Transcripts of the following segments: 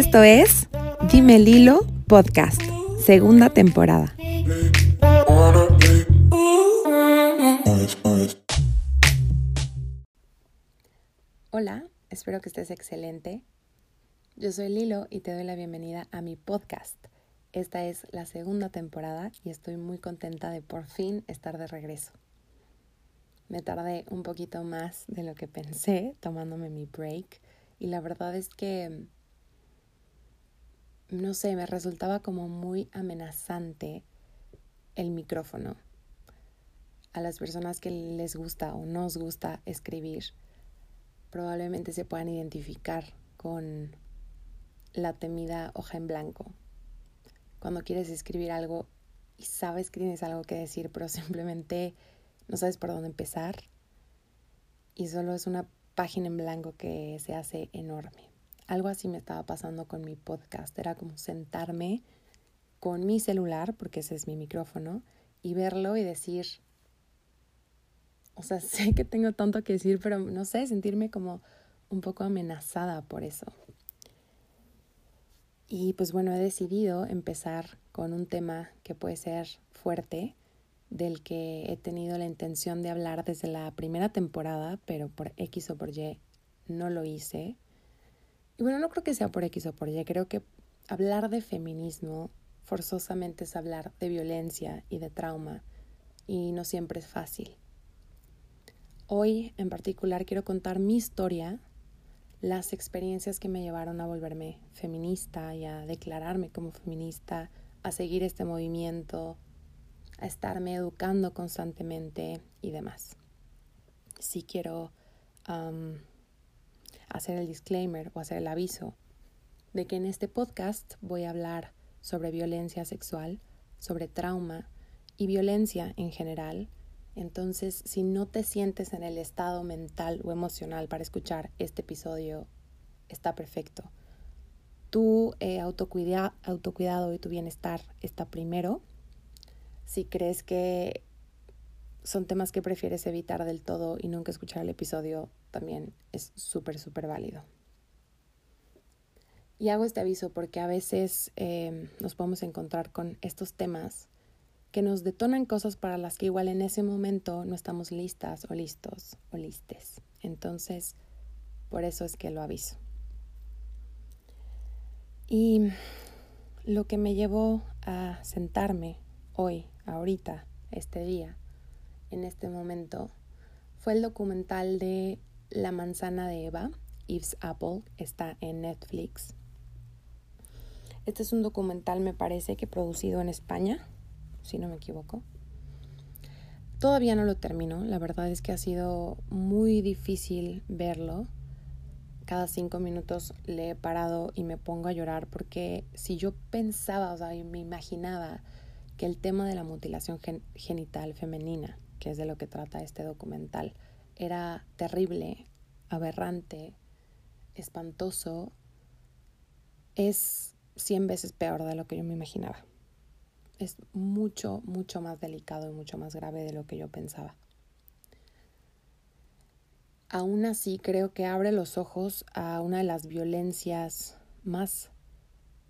Esto es Dime Lilo Podcast, segunda temporada. Hola, espero que estés excelente. Yo soy Lilo y te doy la bienvenida a mi podcast. Esta es la segunda temporada y estoy muy contenta de por fin estar de regreso. Me tardé un poquito más de lo que pensé tomándome mi break y la verdad es que, no sé, me resultaba como muy amenazante el micrófono. A las personas que les gusta o nos gusta escribir, probablemente se puedan identificar con la temida hoja en blanco. Cuando quieres escribir algo y sabes que tienes algo que decir, pero simplemente no sabes por dónde empezar y solo es una página en blanco que se hace enorme. Algo así me estaba pasando con mi podcast. Era como sentarme con mi celular, porque ese es mi micrófono, y verlo y decir, o sea, sé que tengo tanto que decir, pero no sé, sentirme como un poco amenazada por eso. Y pues bueno, he decidido empezar con un tema que puede ser fuerte, del que he tenido la intención de hablar desde la primera temporada, pero por X o por Y no lo hice. Y bueno, no creo que sea por X o por Y, creo que hablar de feminismo forzosamente es hablar de violencia y de trauma, y no siempre es fácil. Hoy en particular quiero contar mi historia, las experiencias que me llevaron a volverme feminista y a declararme como feminista, a seguir este movimiento, a estarme educando constantemente y demás. Si quiero hacer el disclaimer o hacer el aviso de que en este podcast voy a hablar sobre violencia sexual, sobre trauma y violencia en general. Entonces, si no te sientes en el estado mental o emocional para escuchar este episodio, está perfecto. Tu eh, autocuidado y tu bienestar está primero si crees que son temas que prefieres evitar del todo y nunca escuchar el episodio, también es súper, súper válido. Y hago este aviso porque a veces em, nos podemos encontrar con estos temas que nos detonan cosas para las que igual en ese momento no estamos listas o listos o listes. Entonces, por eso es que lo aviso. Y lo que me llevó a sentarme hoy ahorita, este día, en este momento, fue el documental de La manzana de Eva, Eve's Apple, está en Netflix. Este es un documental, me parece que producido en España, si no me equivoco. Todavía no lo termino, la verdad es que ha sido muy difícil verlo. Cada cinco minutos le he parado y me pongo a llorar porque si yo pensaba, o sea, me imaginaba que el tema de la mutilación genital femenina, que es de lo que trata este documental, era terrible, aberrante, espantoso, es cien veces peor de lo que yo me imaginaba. Es mucho, mucho más delicado y mucho más grave de lo que yo pensaba. Aún así, creo que abre los ojos a una de las violencias más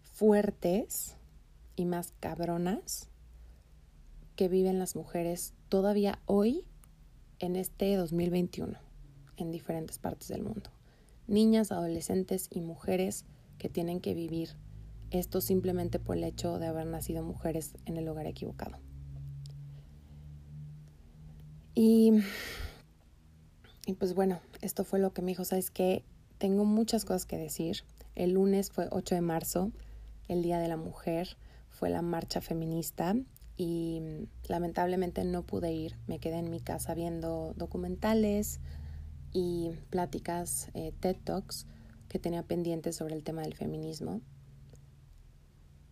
fuertes y más cabronas que viven las mujeres todavía hoy en este 2021 en diferentes partes del mundo. Niñas, adolescentes y mujeres que tienen que vivir esto simplemente por el hecho de haber nacido mujeres en el lugar equivocado. Y, y pues bueno, esto fue lo que me dijo, sabes que tengo muchas cosas que decir. El lunes fue 8 de marzo, el Día de la Mujer, fue la marcha feminista y mm, lamentablemente no pude ir. Me quedé en mi casa viendo documentales y pláticas, eh, TED Talks que tenía pendientes sobre el tema del feminismo.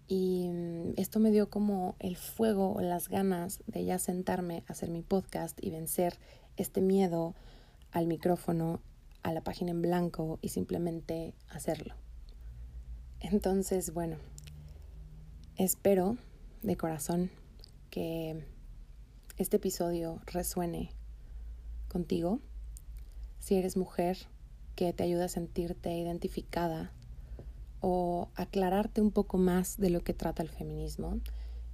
Y mm, esto me dio como el fuego o las ganas de ya sentarme a hacer mi podcast y vencer este miedo al micrófono, a la página en blanco y simplemente hacerlo. Entonces, bueno, espero de corazón que este episodio resuene contigo. Si eres mujer, que te ayuda a sentirte identificada o aclararte un poco más de lo que trata el feminismo.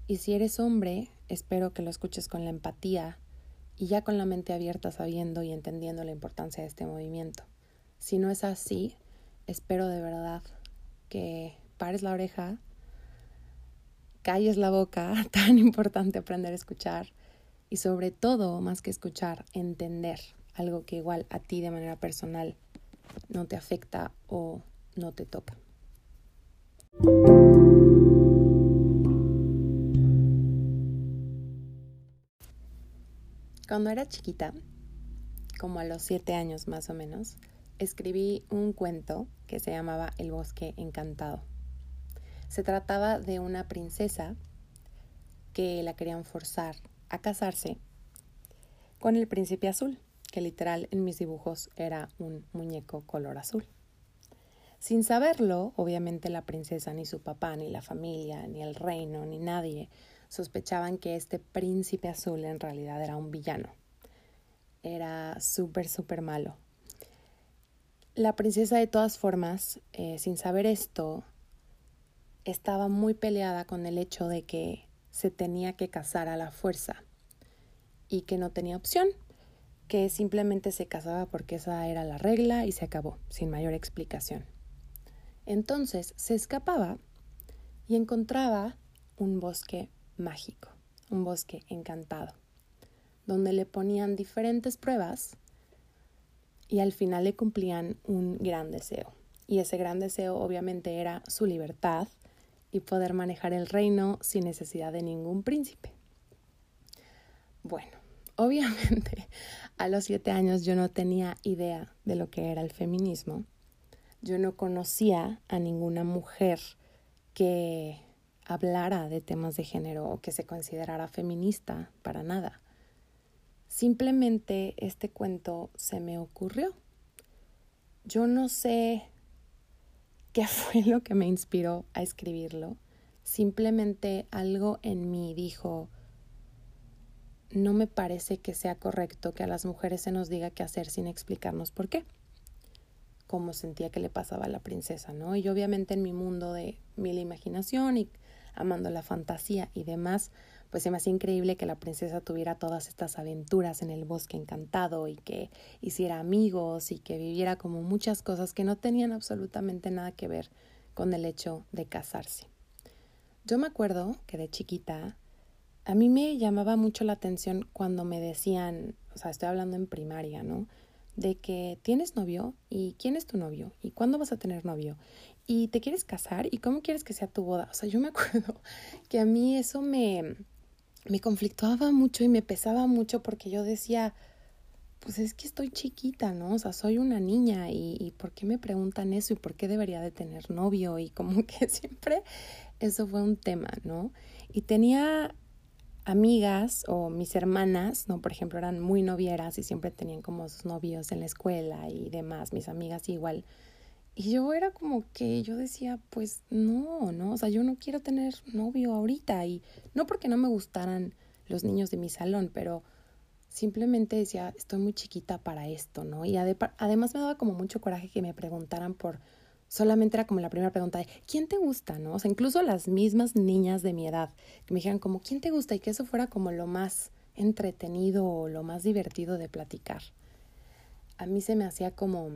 Y si eres hombre, espero que lo escuches con la empatía y ya con la mente abierta sabiendo y entendiendo la importancia de este movimiento. Si no es así, espero de verdad que pares la oreja, calles la boca, tan importante aprender a escuchar y sobre todo, más que escuchar, entender algo que igual a ti de manera personal no te afecta o no te toca. Cuando era chiquita, como a los siete años más o menos, escribí un cuento que se llamaba El bosque encantado. Se trataba de una princesa que la querían forzar a casarse con el príncipe azul, que literal en mis dibujos era un muñeco color azul. Sin saberlo, obviamente la princesa, ni su papá, ni la familia, ni el reino, ni nadie sospechaban que este príncipe azul en realidad era un villano. Era súper, súper malo. La princesa de todas formas, eh, sin saber esto, estaba muy peleada con el hecho de que se tenía que casar a la fuerza y que no tenía opción, que simplemente se casaba porque esa era la regla y se acabó, sin mayor explicación. Entonces se escapaba y encontraba un bosque mágico, un bosque encantado, donde le ponían diferentes pruebas y al final le cumplían un gran deseo. Y ese gran deseo obviamente era su libertad y poder manejar el reino sin necesidad de ningún príncipe. Bueno, obviamente a los siete años yo no tenía idea de lo que era el feminismo yo no conocía a ninguna mujer que hablara de temas de género o que se considerara feminista, para nada. Simplemente este cuento se me ocurrió. Yo no sé qué fue lo que me inspiró a escribirlo. Simplemente algo en mí dijo, no me parece que sea correcto que a las mujeres se nos diga qué hacer sin explicarnos por qué cómo sentía que le pasaba a la princesa, ¿no? Y obviamente en mi mundo de mil imaginación y amando la fantasía y demás, pues se me hacía increíble que la princesa tuviera todas estas aventuras en el bosque encantado y que hiciera amigos y que viviera como muchas cosas que no tenían absolutamente nada que ver con el hecho de casarse. Yo me acuerdo que de chiquita a mí me llamaba mucho la atención cuando me decían, o sea, estoy hablando en primaria, ¿no? de que tienes novio y quién es tu novio y cuándo vas a tener novio y te quieres casar y cómo quieres que sea tu boda. O sea, yo me acuerdo que a mí eso me, me conflictuaba mucho y me pesaba mucho porque yo decía, pues es que estoy chiquita, ¿no? O sea, soy una niña y, y ¿por qué me preguntan eso y por qué debería de tener novio? Y como que siempre eso fue un tema, ¿no? Y tenía amigas o mis hermanas, ¿no? Por ejemplo, eran muy novieras y siempre tenían como sus novios en la escuela y demás, mis amigas igual. Y yo era como que yo decía, pues no, no, o sea, yo no quiero tener novio ahorita y no porque no me gustaran los niños de mi salón, pero simplemente decía, estoy muy chiquita para esto, ¿no? Y además me daba como mucho coraje que me preguntaran por solamente era como la primera pregunta de ¿quién te gusta? ¿no? O sea, incluso las mismas niñas de mi edad que me dijeran como ¿quién te gusta? y que eso fuera como lo más entretenido o lo más divertido de platicar. A mí se me hacía como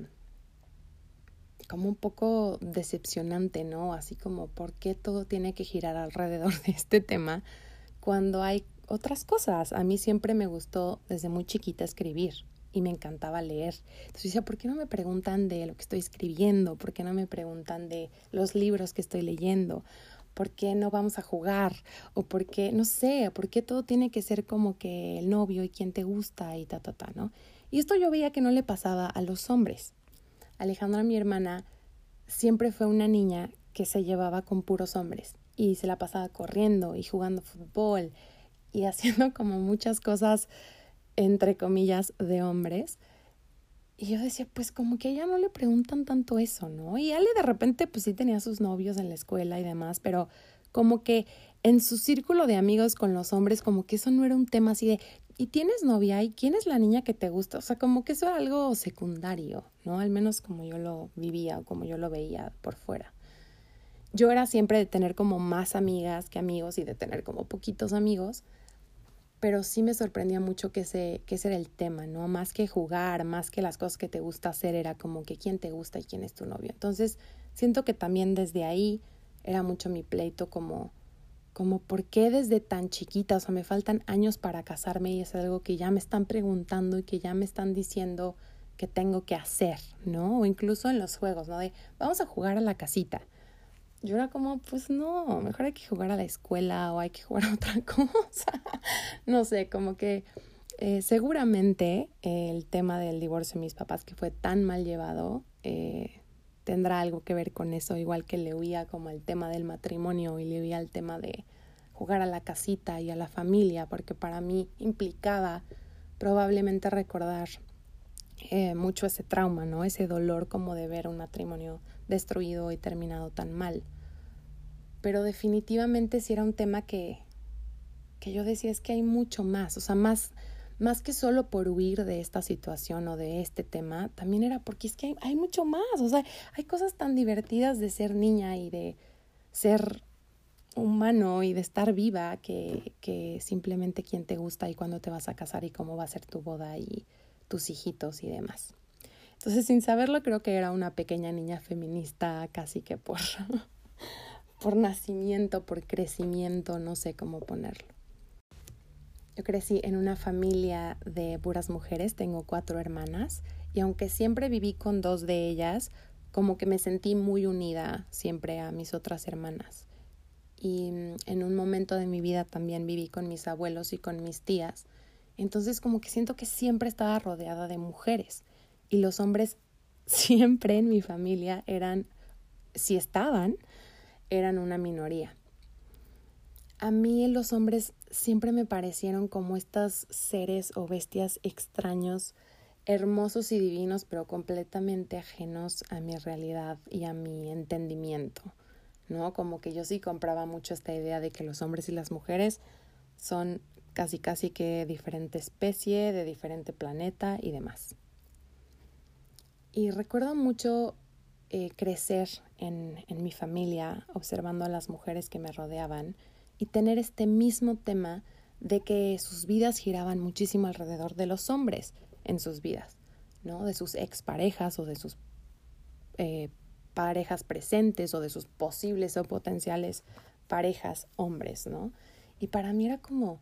como un poco decepcionante, ¿no? Así como ¿por qué todo tiene que girar alrededor de este tema cuando hay otras cosas? A mí siempre me gustó desde muy chiquita escribir y me encantaba leer. Entonces decía, ¿por qué no me preguntan de lo que estoy escribiendo? ¿Por qué no me preguntan de los libros que estoy leyendo? ¿Por qué no vamos a jugar? O por qué, no sé, por qué todo tiene que ser como que el novio y quién te gusta y ta, ta, ta, ¿no? Y esto yo veía que no le pasaba a los hombres. Alejandra, mi hermana, siempre fue una niña que se llevaba con puros hombres y se la pasaba corriendo y jugando fútbol y haciendo como muchas cosas entre comillas, de hombres. Y yo decía, pues como que a ella no le preguntan tanto eso, ¿no? Y Ale de repente, pues sí tenía sus novios en la escuela y demás, pero como que en su círculo de amigos con los hombres, como que eso no era un tema así de, ¿y tienes novia? ¿Y quién es la niña que te gusta? O sea, como que eso era algo secundario, ¿no? Al menos como yo lo vivía o como yo lo veía por fuera. yo era siempre de tener como más amigas que amigos y de tener como poquitos amigos, pero sí me sorprendía mucho que ese, que ese era el tema, ¿no? Más que jugar, más que las cosas que te gusta hacer, era como que quién te gusta y quién es tu novio. Entonces, siento que también desde ahí era mucho mi pleito como, como por qué desde tan chiquita, o sea, me faltan años para casarme y es algo que ya me están preguntando y que ya me están diciendo que tengo que hacer, ¿no? O incluso en los juegos, ¿no? De vamos a jugar a la casita. Yo era como, pues no, mejor hay que jugar a la escuela o hay que jugar a otra cosa. no sé, como que eh, seguramente el tema del divorcio de mis papás, que fue tan mal llevado, eh, tendrá algo que ver con eso, igual que le huía como el tema del matrimonio y le huía el tema de jugar a la casita y a la familia, porque para mí implicaba probablemente recordar eh, mucho ese trauma, ¿no? Ese dolor como de ver un matrimonio destruido y terminado tan mal. Pero definitivamente sí era un tema que, que yo decía es que hay mucho más, o sea, más, más que solo por huir de esta situación o de este tema, también era porque es que hay, hay mucho más, o sea, hay cosas tan divertidas de ser niña y de ser humano y de estar viva que, que simplemente quién te gusta y cuándo te vas a casar y cómo va a ser tu boda y tus hijitos y demás. Entonces, sin saberlo, creo que era una pequeña niña feminista casi que por, por nacimiento, por crecimiento, no sé cómo ponerlo. Yo crecí en una familia de puras mujeres, tengo cuatro hermanas, y aunque siempre viví con dos de ellas, como que me sentí muy unida siempre a mis otras hermanas. Y mm, en un momento de mi vida también viví con mis abuelos y con mis tías. Entonces como que siento que siempre estaba rodeada de mujeres y los hombres siempre en mi familia eran, si estaban, eran una minoría. A mí los hombres siempre me parecieron como estos seres o bestias extraños, hermosos y divinos, pero completamente ajenos a mi realidad y a mi entendimiento, ¿no? Como que yo sí compraba mucho esta idea de que los hombres y las mujeres son casi casi que diferente especie, de diferente planeta y demás. Y recuerdo mucho eh, crecer en, en mi familia observando a las mujeres que me rodeaban y tener este mismo tema de que sus vidas giraban muchísimo alrededor de los hombres en sus vidas, ¿no? De sus exparejas o de sus eh, parejas presentes o de sus posibles o potenciales parejas hombres, ¿no? Y para mí era como,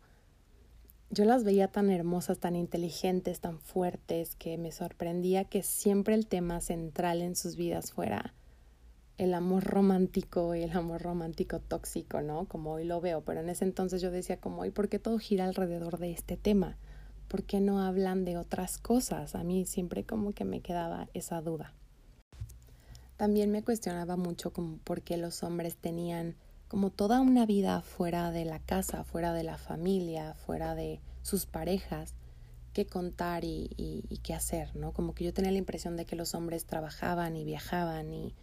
yo las veía tan hermosas, tan inteligentes, tan fuertes, que me sorprendía que siempre el tema central en sus vidas fuera el amor romántico y el amor romántico tóxico, ¿no? Como hoy lo veo, pero en ese entonces yo decía como, ¿y por qué todo gira alrededor de este tema? ¿Por qué no hablan de otras cosas? A mí siempre como que me quedaba esa duda. También me cuestionaba mucho como por qué los hombres tenían como toda una vida fuera de la casa, fuera de la familia, fuera de sus parejas, qué contar y, y, qué hacer, ¿no? Como que yo tenía la impresión de que los hombres trabajaban y viajaban y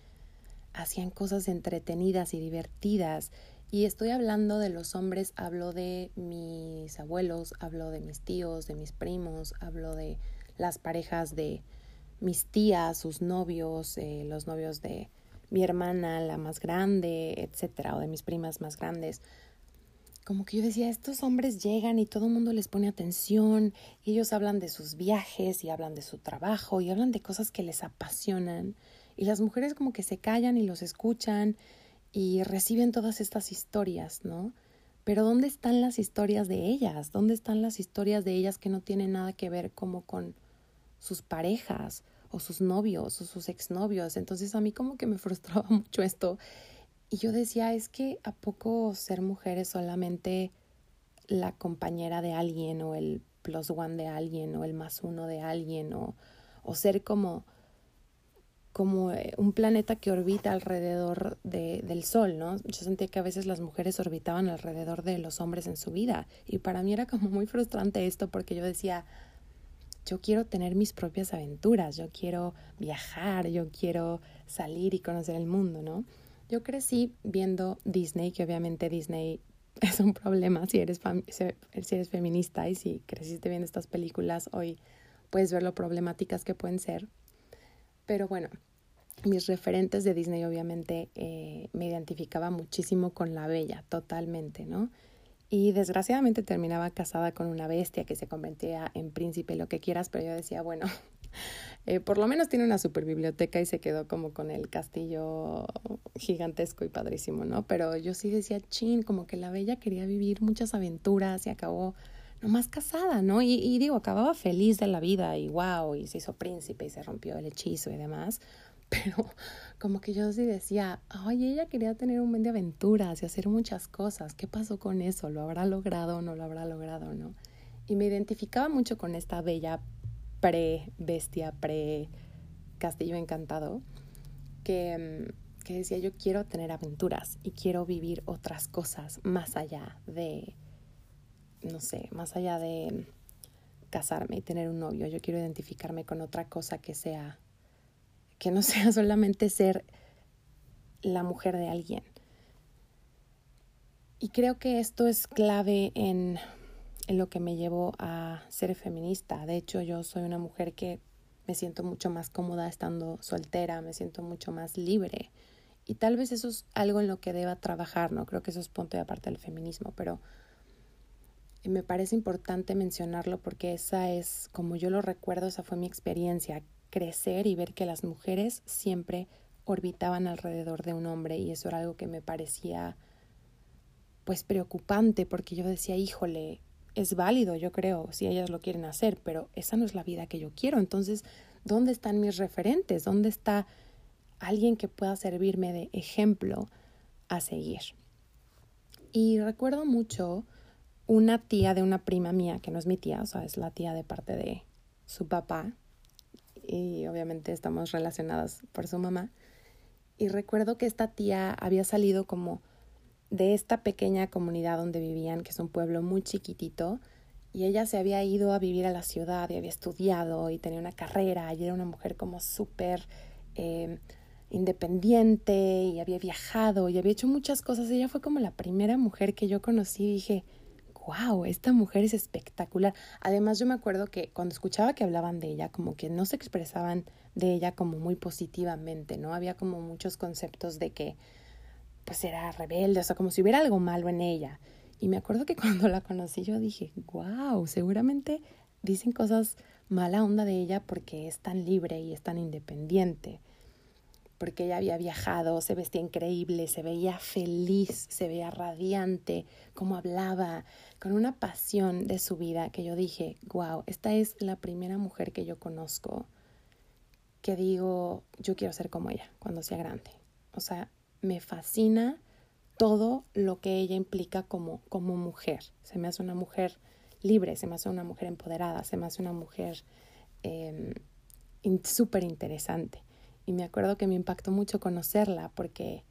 hacían cosas entretenidas y divertidas. Y estoy hablando de los hombres, hablo de mis abuelos, hablo de mis tíos, de mis primos, hablo de las parejas de mis tías, sus novios, eh, los novios de mi hermana, la más grande, etcétera, o de mis primas más grandes. Como que yo decía, estos hombres llegan y todo el mundo les pone atención y ellos hablan de sus viajes y hablan de su trabajo y hablan de cosas que les apasionan y las mujeres como que se callan y los escuchan y reciben todas estas historias, ¿no? Pero ¿dónde están las historias de ellas? ¿Dónde están las historias de ellas que no tienen nada que ver como con sus parejas o sus novios o sus exnovios. Entonces a mí como que me frustraba mucho esto. Y yo decía, es que a poco ser mujer es solamente la compañera de alguien o el plus one de alguien o el más uno de alguien o, o ser como como eh, un planeta que orbita alrededor de, del Sol, ¿no? Yo sentía que a veces las mujeres orbitaban alrededor de los hombres en su vida y para mí era como muy frustrante esto porque yo decía, yo quiero tener mis propias aventuras, yo quiero viajar, yo quiero salir y conocer el mundo, ¿no? Yo crecí viendo Disney, que obviamente Disney es un problema si eres, si eres feminista y si creciste viendo estas películas, hoy puedes ver lo problemáticas que pueden ser. Pero bueno, mis referentes de Disney obviamente eh, me identificaba muchísimo con la bella, totalmente, ¿no? Y desgraciadamente terminaba casada con una bestia que se convertía en príncipe, lo que quieras, pero yo decía, bueno, eh, por lo menos tiene una super biblioteca y se quedó como con el castillo gigantesco y padrísimo, ¿no? Pero yo sí decía, chin, como que la bella quería vivir muchas aventuras y acabó nomás casada, ¿no? Y, y digo, acababa feliz de la vida y wow, y se hizo príncipe y se rompió el hechizo y demás pero como que yo sí decía, ay, ella quería tener un buen de aventuras y hacer muchas cosas. ¿Qué pasó con eso? ¿Lo habrá logrado o no lo habrá logrado, no? Y me identificaba mucho con esta bella pre-bestia, pre-castillo encantado, que, mm, que decía, yo quiero tener aventuras y quiero vivir otras cosas más allá de, no sé, más allá de casarme y tener un novio. Yo quiero identificarme con otra cosa que sea que no sea solamente ser la mujer de alguien. Y creo que esto es clave en, en, lo que me llevó a ser feminista. De hecho, yo soy una mujer que me siento mucho más cómoda estando soltera, me siento mucho más libre. Y tal vez eso es algo en lo que deba trabajar, no creo que eso es punto de aparte del feminismo, pero me parece importante mencionarlo porque esa es, como yo lo recuerdo, esa fue mi experiencia crecer y ver que las mujeres siempre orbitaban alrededor de un hombre y eso era algo que me parecía pues preocupante porque yo decía, híjole, es válido, yo creo, si ellas lo quieren hacer, pero esa no es la vida que yo quiero. Entonces, ¿dónde están mis referentes? ¿Dónde está alguien que pueda servirme de ejemplo a seguir? Y recuerdo mucho una tía de una prima mía, que no es mi tía, o sea, es la tía de parte de su papá, y obviamente estamos relacionadas por su mamá. Y recuerdo que esta tía había salido como de esta pequeña comunidad donde vivían, que es un pueblo muy chiquitito, y ella se había ido a vivir a la ciudad y había estudiado y tenía una carrera y era una mujer como súper eh, independiente y había viajado y había hecho muchas cosas. Ella fue como la primera mujer que yo conocí y dije, wow, esta mujer es espectacular. Además, yo me acuerdo que cuando escuchaba que hablaban de ella, como que no se expresaban de ella como muy positivamente, ¿no? Había como muchos conceptos de que pues era rebelde, o sea, como si hubiera algo malo en ella. Y me acuerdo que cuando la conocí yo dije, wow, seguramente dicen cosas mala onda de ella porque es tan libre y es tan independiente porque ella había viajado, se vestía increíble, se veía feliz, se veía radiante, como hablaba, con una pasión de su vida que yo dije, wow, esta es la primera mujer que yo conozco que digo, yo quiero ser como ella cuando sea grande. O sea, me fascina todo lo que ella implica como, como mujer. Se me hace una mujer libre, se me hace una mujer empoderada, se me hace una mujer eh, súper interesante. Y me acuerdo que me impactó mucho conocerla porque,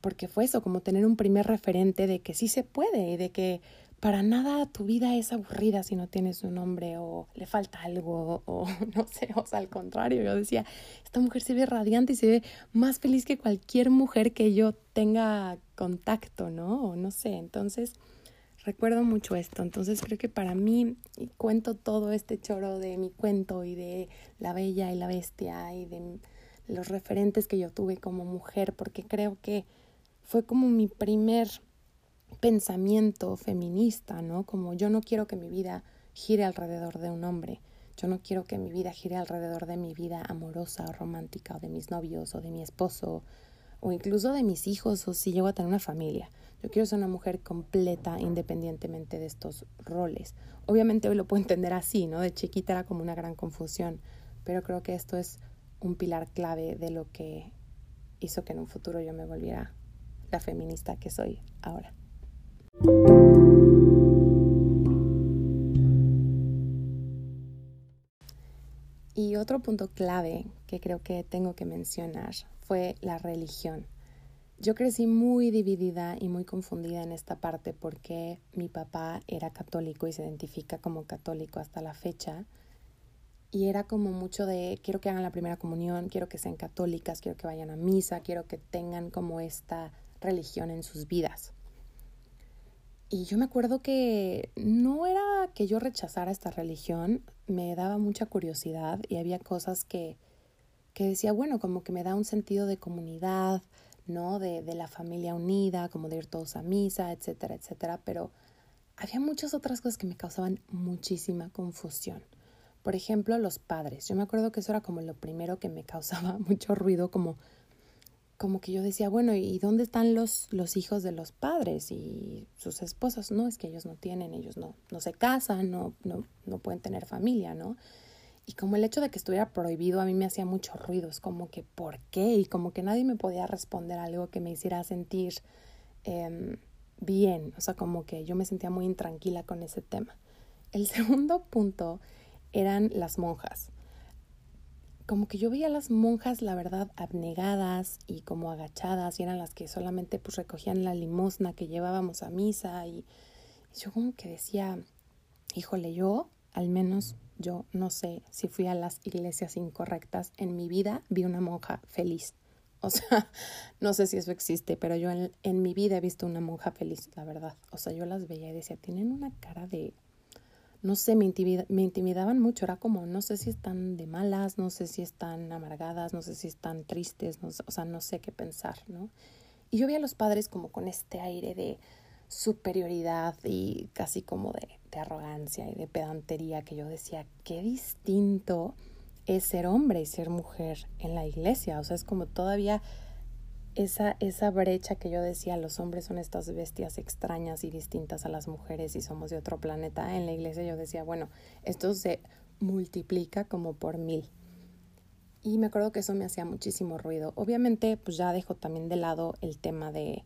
porque fue eso, como tener un primer referente de que sí se puede y de que para nada tu vida es aburrida si no tienes un hombre o le falta algo o no sé, o sea, al contrario, yo decía, esta mujer se ve radiante y se ve más feliz que cualquier mujer que yo tenga contacto, ¿no? O no sé, entonces recuerdo mucho esto. Entonces creo que para mí cuento todo este choro de mi cuento y de la bella y la bestia y de los referentes que yo tuve como mujer, porque creo que fue como mi primer pensamiento feminista, ¿no? Como yo no quiero que mi vida gire alrededor de un hombre. Yo no quiero que mi vida gire alrededor de mi vida amorosa o romántica o de mis novios o de mi esposo o incluso de mis hijos o si llego a tener una familia. Yo quiero ser una mujer completa independientemente de estos roles. Obviamente hoy lo puedo entender así, ¿no? De chiquita era como una gran confusión, pero creo que esto es un pilar clave de lo que hizo que en un futuro yo me volviera la feminista que soy ahora. Y otro punto clave que creo que tengo que mencionar fue la religión. Yo crecí muy dividida y muy confundida en esta parte porque mi papá era católico y se identifica como católico hasta la fecha. Y era como mucho de, quiero que hagan la primera comunión, quiero que sean católicas, quiero que vayan a misa, quiero que tengan como esta religión en sus vidas. Y yo me acuerdo que no era que yo rechazara esta religión, me daba mucha curiosidad y había cosas que que decía, bueno, como que me da un sentido de comunidad, ¿no? De, de la familia unida, como de ir todos a misa, etcétera, etcétera, pero había muchas otras cosas que me causaban muchísima confusión. Por ejemplo, los padres. Yo me acuerdo que eso era como lo primero que me causaba mucho ruido, como, como que yo decía, bueno, ¿y dónde están los, los hijos de los padres y sus esposas? No, es que ellos no tienen, ellos no, no se casan, no, no, no pueden tener familia, ¿no? Y como el hecho de que estuviera prohibido a mí me hacía mucho ruido, es como que, ¿por qué? Y como que nadie me podía responder algo que me hiciera sentir em, bien, o sea, como que yo me sentía muy intranquila con ese tema. El segundo punto eran las monjas. Como que yo veía a las monjas, la verdad, abnegadas y como agachadas, y eran las que solamente pues recogían la limosna que llevábamos a misa, y, y yo como que decía, híjole, yo, al menos yo no sé si fui a las iglesias incorrectas, en mi vida vi una monja feliz. O sea, no sé si eso existe, pero yo en, mi vida he visto una monja feliz, la verdad. O sea, yo las veía y decía, tienen una cara de, no sé, me, intimidaban mucho. Era como, no sé si están de malas, no sé si están amargadas, no sé si están tristes, no, o sea, no sé qué pensar, ¿no? Y yo veía a los padres como con este aire de superioridad y casi como de, de arrogancia y de pedantería que yo decía, qué distinto es ser hombre y ser mujer en la iglesia. O sea, es como todavía esa, esa brecha que yo decía, los hombres son estas bestias extrañas y distintas a las mujeres y somos de otro planeta. En la iglesia yo decía, bueno, esto se multiplica como por mil. Y me acuerdo que eso me hacía muchísimo ruido. Obviamente, pues ya dejo también de lado el tema de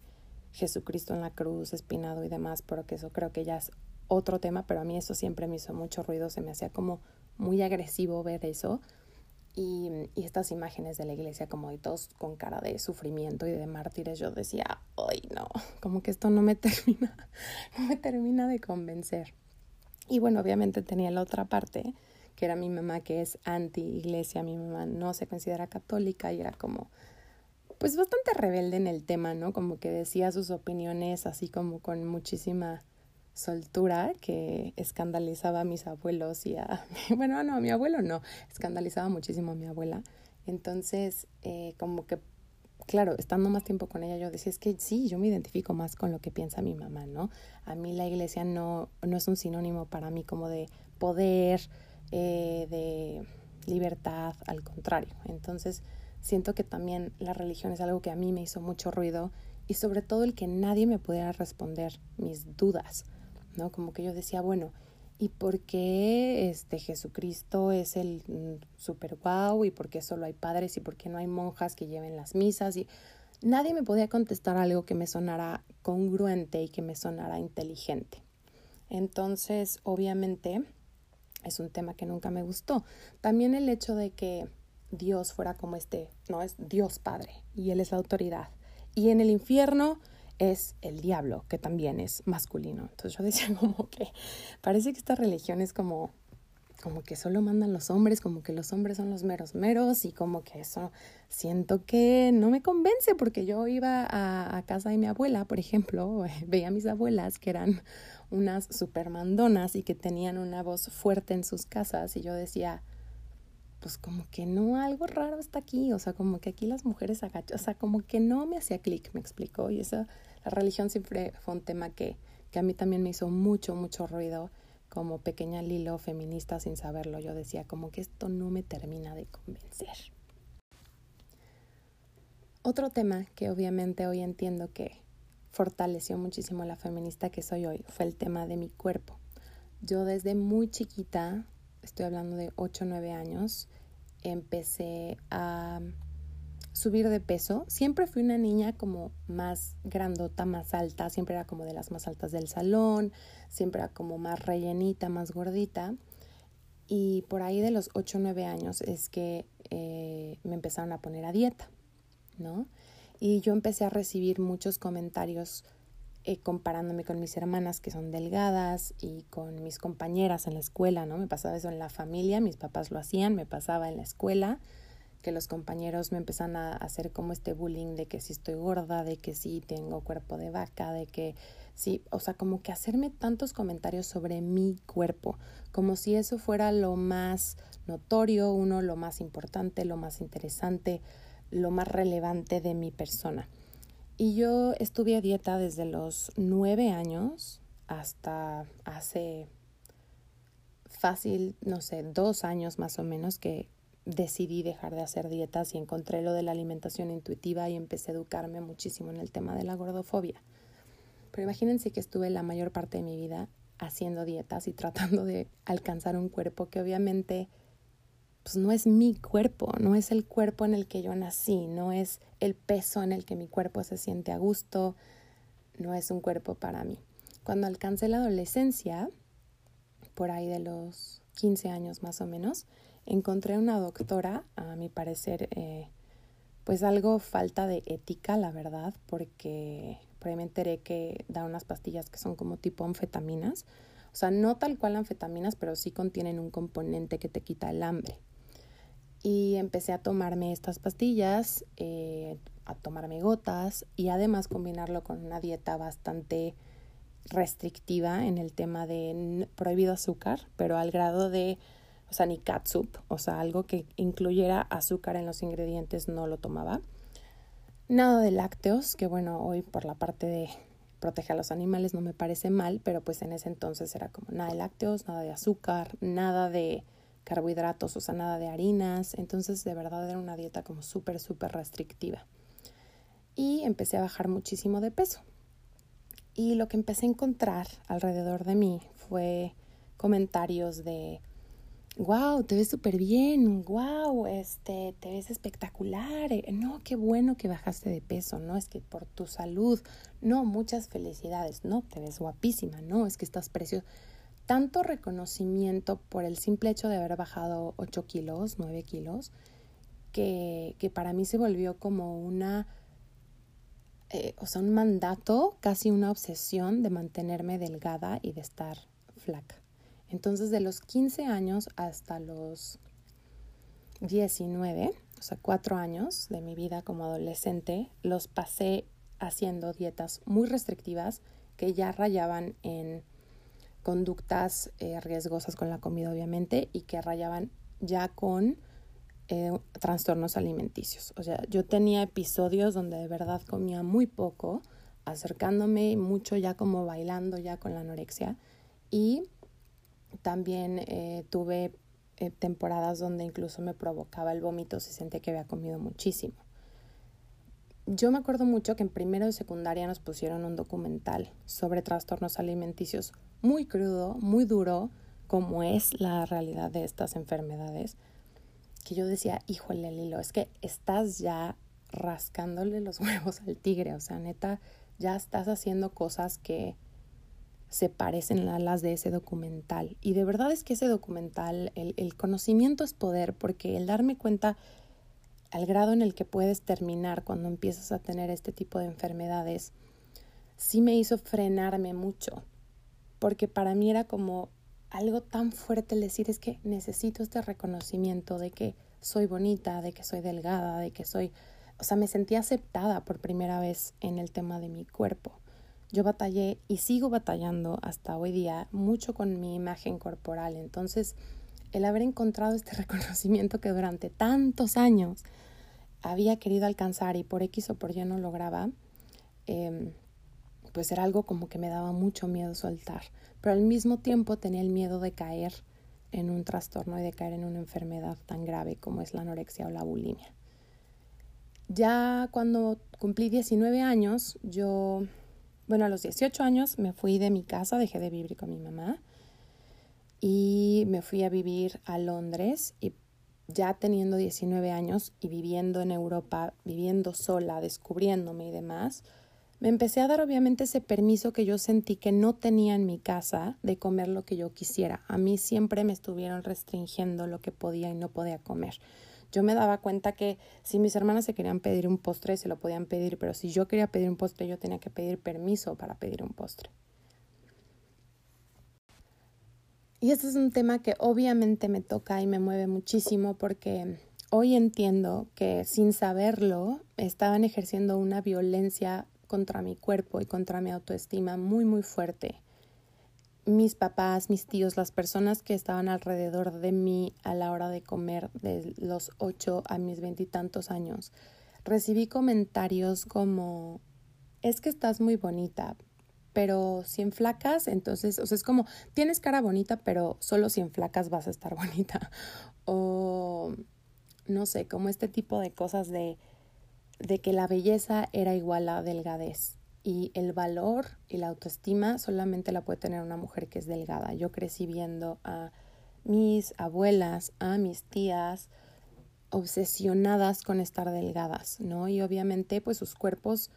Jesucristo en la cruz, espinado y demás, porque eso creo que ya es otro tema, pero a mí eso siempre me hizo mucho ruido, se me hacía como muy agresivo ver eso. Y, y, estas imágenes de la iglesia como de todos con cara de sufrimiento y de mártires, yo decía, ay no, como que esto no me termina, no me termina de convencer. Y bueno, obviamente tenía la otra parte, que era mi mamá que es anti iglesia, mi mamá no se considera católica y era como, pues bastante rebelde en el tema, ¿no? Como que decía sus opiniones así como con muchísima soltura que escandalizaba a mis abuelos y a, bueno, no, a mi abuelo no, escandalizaba muchísimo a mi abuela. Entonces, eh, como que, claro, estando más tiempo con ella, yo decía, es que sí, yo me identifico más con lo que piensa mi mamá, ¿no? A mí la iglesia no, no es un sinónimo para mí como de poder, eh, de libertad, al contrario. Entonces, siento que también la religión es algo que a mí me hizo mucho ruido y sobre todo el que nadie me pudiera responder mis dudas. ¿no? Como que yo decía, bueno, ¿y por qué este Jesucristo es el mm, super guau? ¿Y por qué solo hay padres? ¿Y por qué no hay monjas que lleven las misas? Y nadie me podía contestar algo que me sonara congruente y que me sonara inteligente. Entonces, obviamente, es un tema que nunca me gustó. También el hecho de que Dios fuera como este, no es Dios Padre y Él es la autoridad. Y en el infierno es el diablo, que también es masculino. Entonces yo decía como que parece que esta religión es como como que solo mandan los hombres, como que los hombres son los meros meros y como que eso siento que no me convence porque yo iba a, a casa de mi abuela, por ejemplo, veía a mis abuelas que eran unas supermandonas y que tenían una voz fuerte en sus casas y yo decía, pues como que no, algo raro está aquí, o sea, como que aquí las mujeres agachan, o sea, como que no me hacía clic, me explicó, y esa, la religión siempre fue un tema que, que a mí también me hizo mucho, mucho ruido, como pequeña Lilo feminista sin saberlo, yo decía como que esto no me termina de convencer. Otro tema que obviamente hoy entiendo que fortaleció muchísimo la feminista que soy hoy fue el tema de mi cuerpo. Yo desde muy chiquita estoy hablando de 8 o 9 años, empecé a subir de peso. Siempre fui una niña como más grandota, más alta, siempre era como de las más altas del salón, siempre era como más rellenita, más gordita. Y por ahí de los 8 o 9 años es que eh, me empezaron a poner a dieta, ¿no? Y yo empecé a recibir muchos comentarios eh, comparándome con mis hermanas que son delgadas y con mis compañeras en la escuela, ¿no? Me pasaba eso en la familia, mis papás lo hacían, me pasaba en la escuela que los compañeros me empiezan a hacer como este bullying de que si estoy gorda, de que si tengo cuerpo de vaca, de que sí, o sea, como que hacerme tantos comentarios sobre mi cuerpo, como si eso fuera lo más notorio, uno, lo más importante, lo más interesante, lo más relevante de mi persona. Y yo estuve a dieta desde los nueve años hasta hace fácil, no sé, dos años más o menos que decidí dejar de hacer dietas y encontré lo de la alimentación intuitiva y empecé a educarme muchísimo en el tema de la gordofobia. Pero imagínense que estuve la mayor parte de mi vida haciendo dietas y tratando de alcanzar un cuerpo que obviamente pues no es mi cuerpo, no es el cuerpo en el que yo nací, no es el peso en el que mi cuerpo se siente a gusto, no es un cuerpo para mí. Cuando alcancé la adolescencia, por ahí de los 15 años más o menos, encontré una doctora, a mi parecer, eh, pues algo falta de ética, la verdad, porque por ahí me enteré que da unas pastillas que son como tipo anfetaminas. O sea, no tal cual anfetaminas, pero sí contienen un componente que te quita el hambre. Y empecé a tomarme estas pastillas, eh, a tomarme gotas y además combinarlo con una dieta bastante restrictiva en el tema de prohibido azúcar, pero al grado de, o sea, ni catsup, o sea, algo que incluyera azúcar en los ingredientes no lo tomaba. Nada de lácteos, que bueno, hoy por la parte de proteger a los animales no me parece mal, pero pues en ese entonces era como nada de lácteos, nada de azúcar, nada de carbohidratos, o sea, nada de harinas. Entonces de verdad era una dieta como súper, súper restrictiva. Y empecé a bajar muchísimo de peso. Y lo que empecé a encontrar alrededor de mí fue comentarios de, wow, te ves súper bien, wow, este, te ves espectacular, eh, no, qué bueno que bajaste de peso, no, es que por tu salud, no, muchas felicidades, no, te ves guapísima, no, es que estás preciosa. Tanto reconocimiento por el simple hecho de haber bajado 8 kilos, 9 kilos, que, que para mí se volvió como una eh, o sea, un mandato, casi una obsesión de mantenerme delgada y de estar flaca. Entonces, de los 15 años hasta los 19, o sea, cuatro años de mi vida como adolescente, los pasé haciendo dietas muy restrictivas que ya rayaban en conductas eh, riesgosas con la comida, obviamente, y que rayaban ya con eh, trastornos alimenticios. O sea, yo tenía episodios donde de verdad comía muy poco, acercándome mucho ya como bailando ya con la anorexia y también eh, tuve temporadas donde incluso me provocaba el vómito si sentía que había comido muchísimo. Yo me acuerdo mucho que en primero de secundaria nos pusieron un documental sobre trastornos alimenticios muy crudo, muy duro, como es la realidad de estas enfermedades que yo decía, híjole, Lilo, es que estás ya rascándole los huevos al tigre, o sea, neta, ya estás haciendo cosas que se parecen a las de ese documental. Y de verdad es que ese documental, el, el conocimiento es poder, porque el darme cuenta al grado en el que puedes terminar cuando empiezas a tener este tipo de enfermedades, sí me hizo frenarme mucho, porque para mí era como, algo tan fuerte el decir es que necesito este reconocimiento de que soy bonita, de que soy delgada, de que soy, o sea, me sentí aceptada por primera vez en el tema de mi cuerpo. Yo batallé y sigo batallando hasta hoy día mucho con mi imagen corporal. Entonces, el haber encontrado este reconocimiento que durante tantos años había querido alcanzar y por X o por Y no lograba, eh, pues era algo como que me daba mucho miedo soltar, pero al mismo tiempo tenía el miedo de caer en un trastorno y de caer en una enfermedad tan grave como es la anorexia o la bulimia. Ya cuando cumplí 19 años, yo, bueno, a los 18 años me fui de mi casa, dejé de vivir con mi mamá y me fui a vivir a Londres y ya teniendo 19 años y viviendo en Europa, viviendo sola, descubriéndome y demás, me empecé a dar obviamente ese permiso que yo sentí que no tenía en mi casa de comer lo que yo quisiera. A mí siempre me estuvieron restringiendo lo que podía y no podía comer. Yo me daba cuenta que si mis hermanas se querían pedir un postre, se lo podían pedir, pero si yo quería pedir un postre, yo tenía que pedir permiso para pedir un postre. Y este es un tema que obviamente me toca y me mueve muchísimo porque hoy entiendo que sin saberlo estaban ejerciendo una violencia contra mi cuerpo y contra mi autoestima muy, muy fuerte. Mis papás, mis tíos, las personas que estaban alrededor de mí a la hora de comer de los ocho a mis veintitantos años, recibí comentarios como, es que estás muy bonita, pero si enflacas, entonces, o sea, es como, tienes cara bonita, pero solo si enflacas vas a estar bonita. O, no sé, como este tipo de cosas de, de que la belleza era igual a delgadez. Y el valor y la autoestima solamente la puede tener una mujer que es delgada. Yo crecí viendo a mis abuelas, a mis tías, obsesionadas con estar delgadas, ¿no? Y obviamente pues sus cuerpos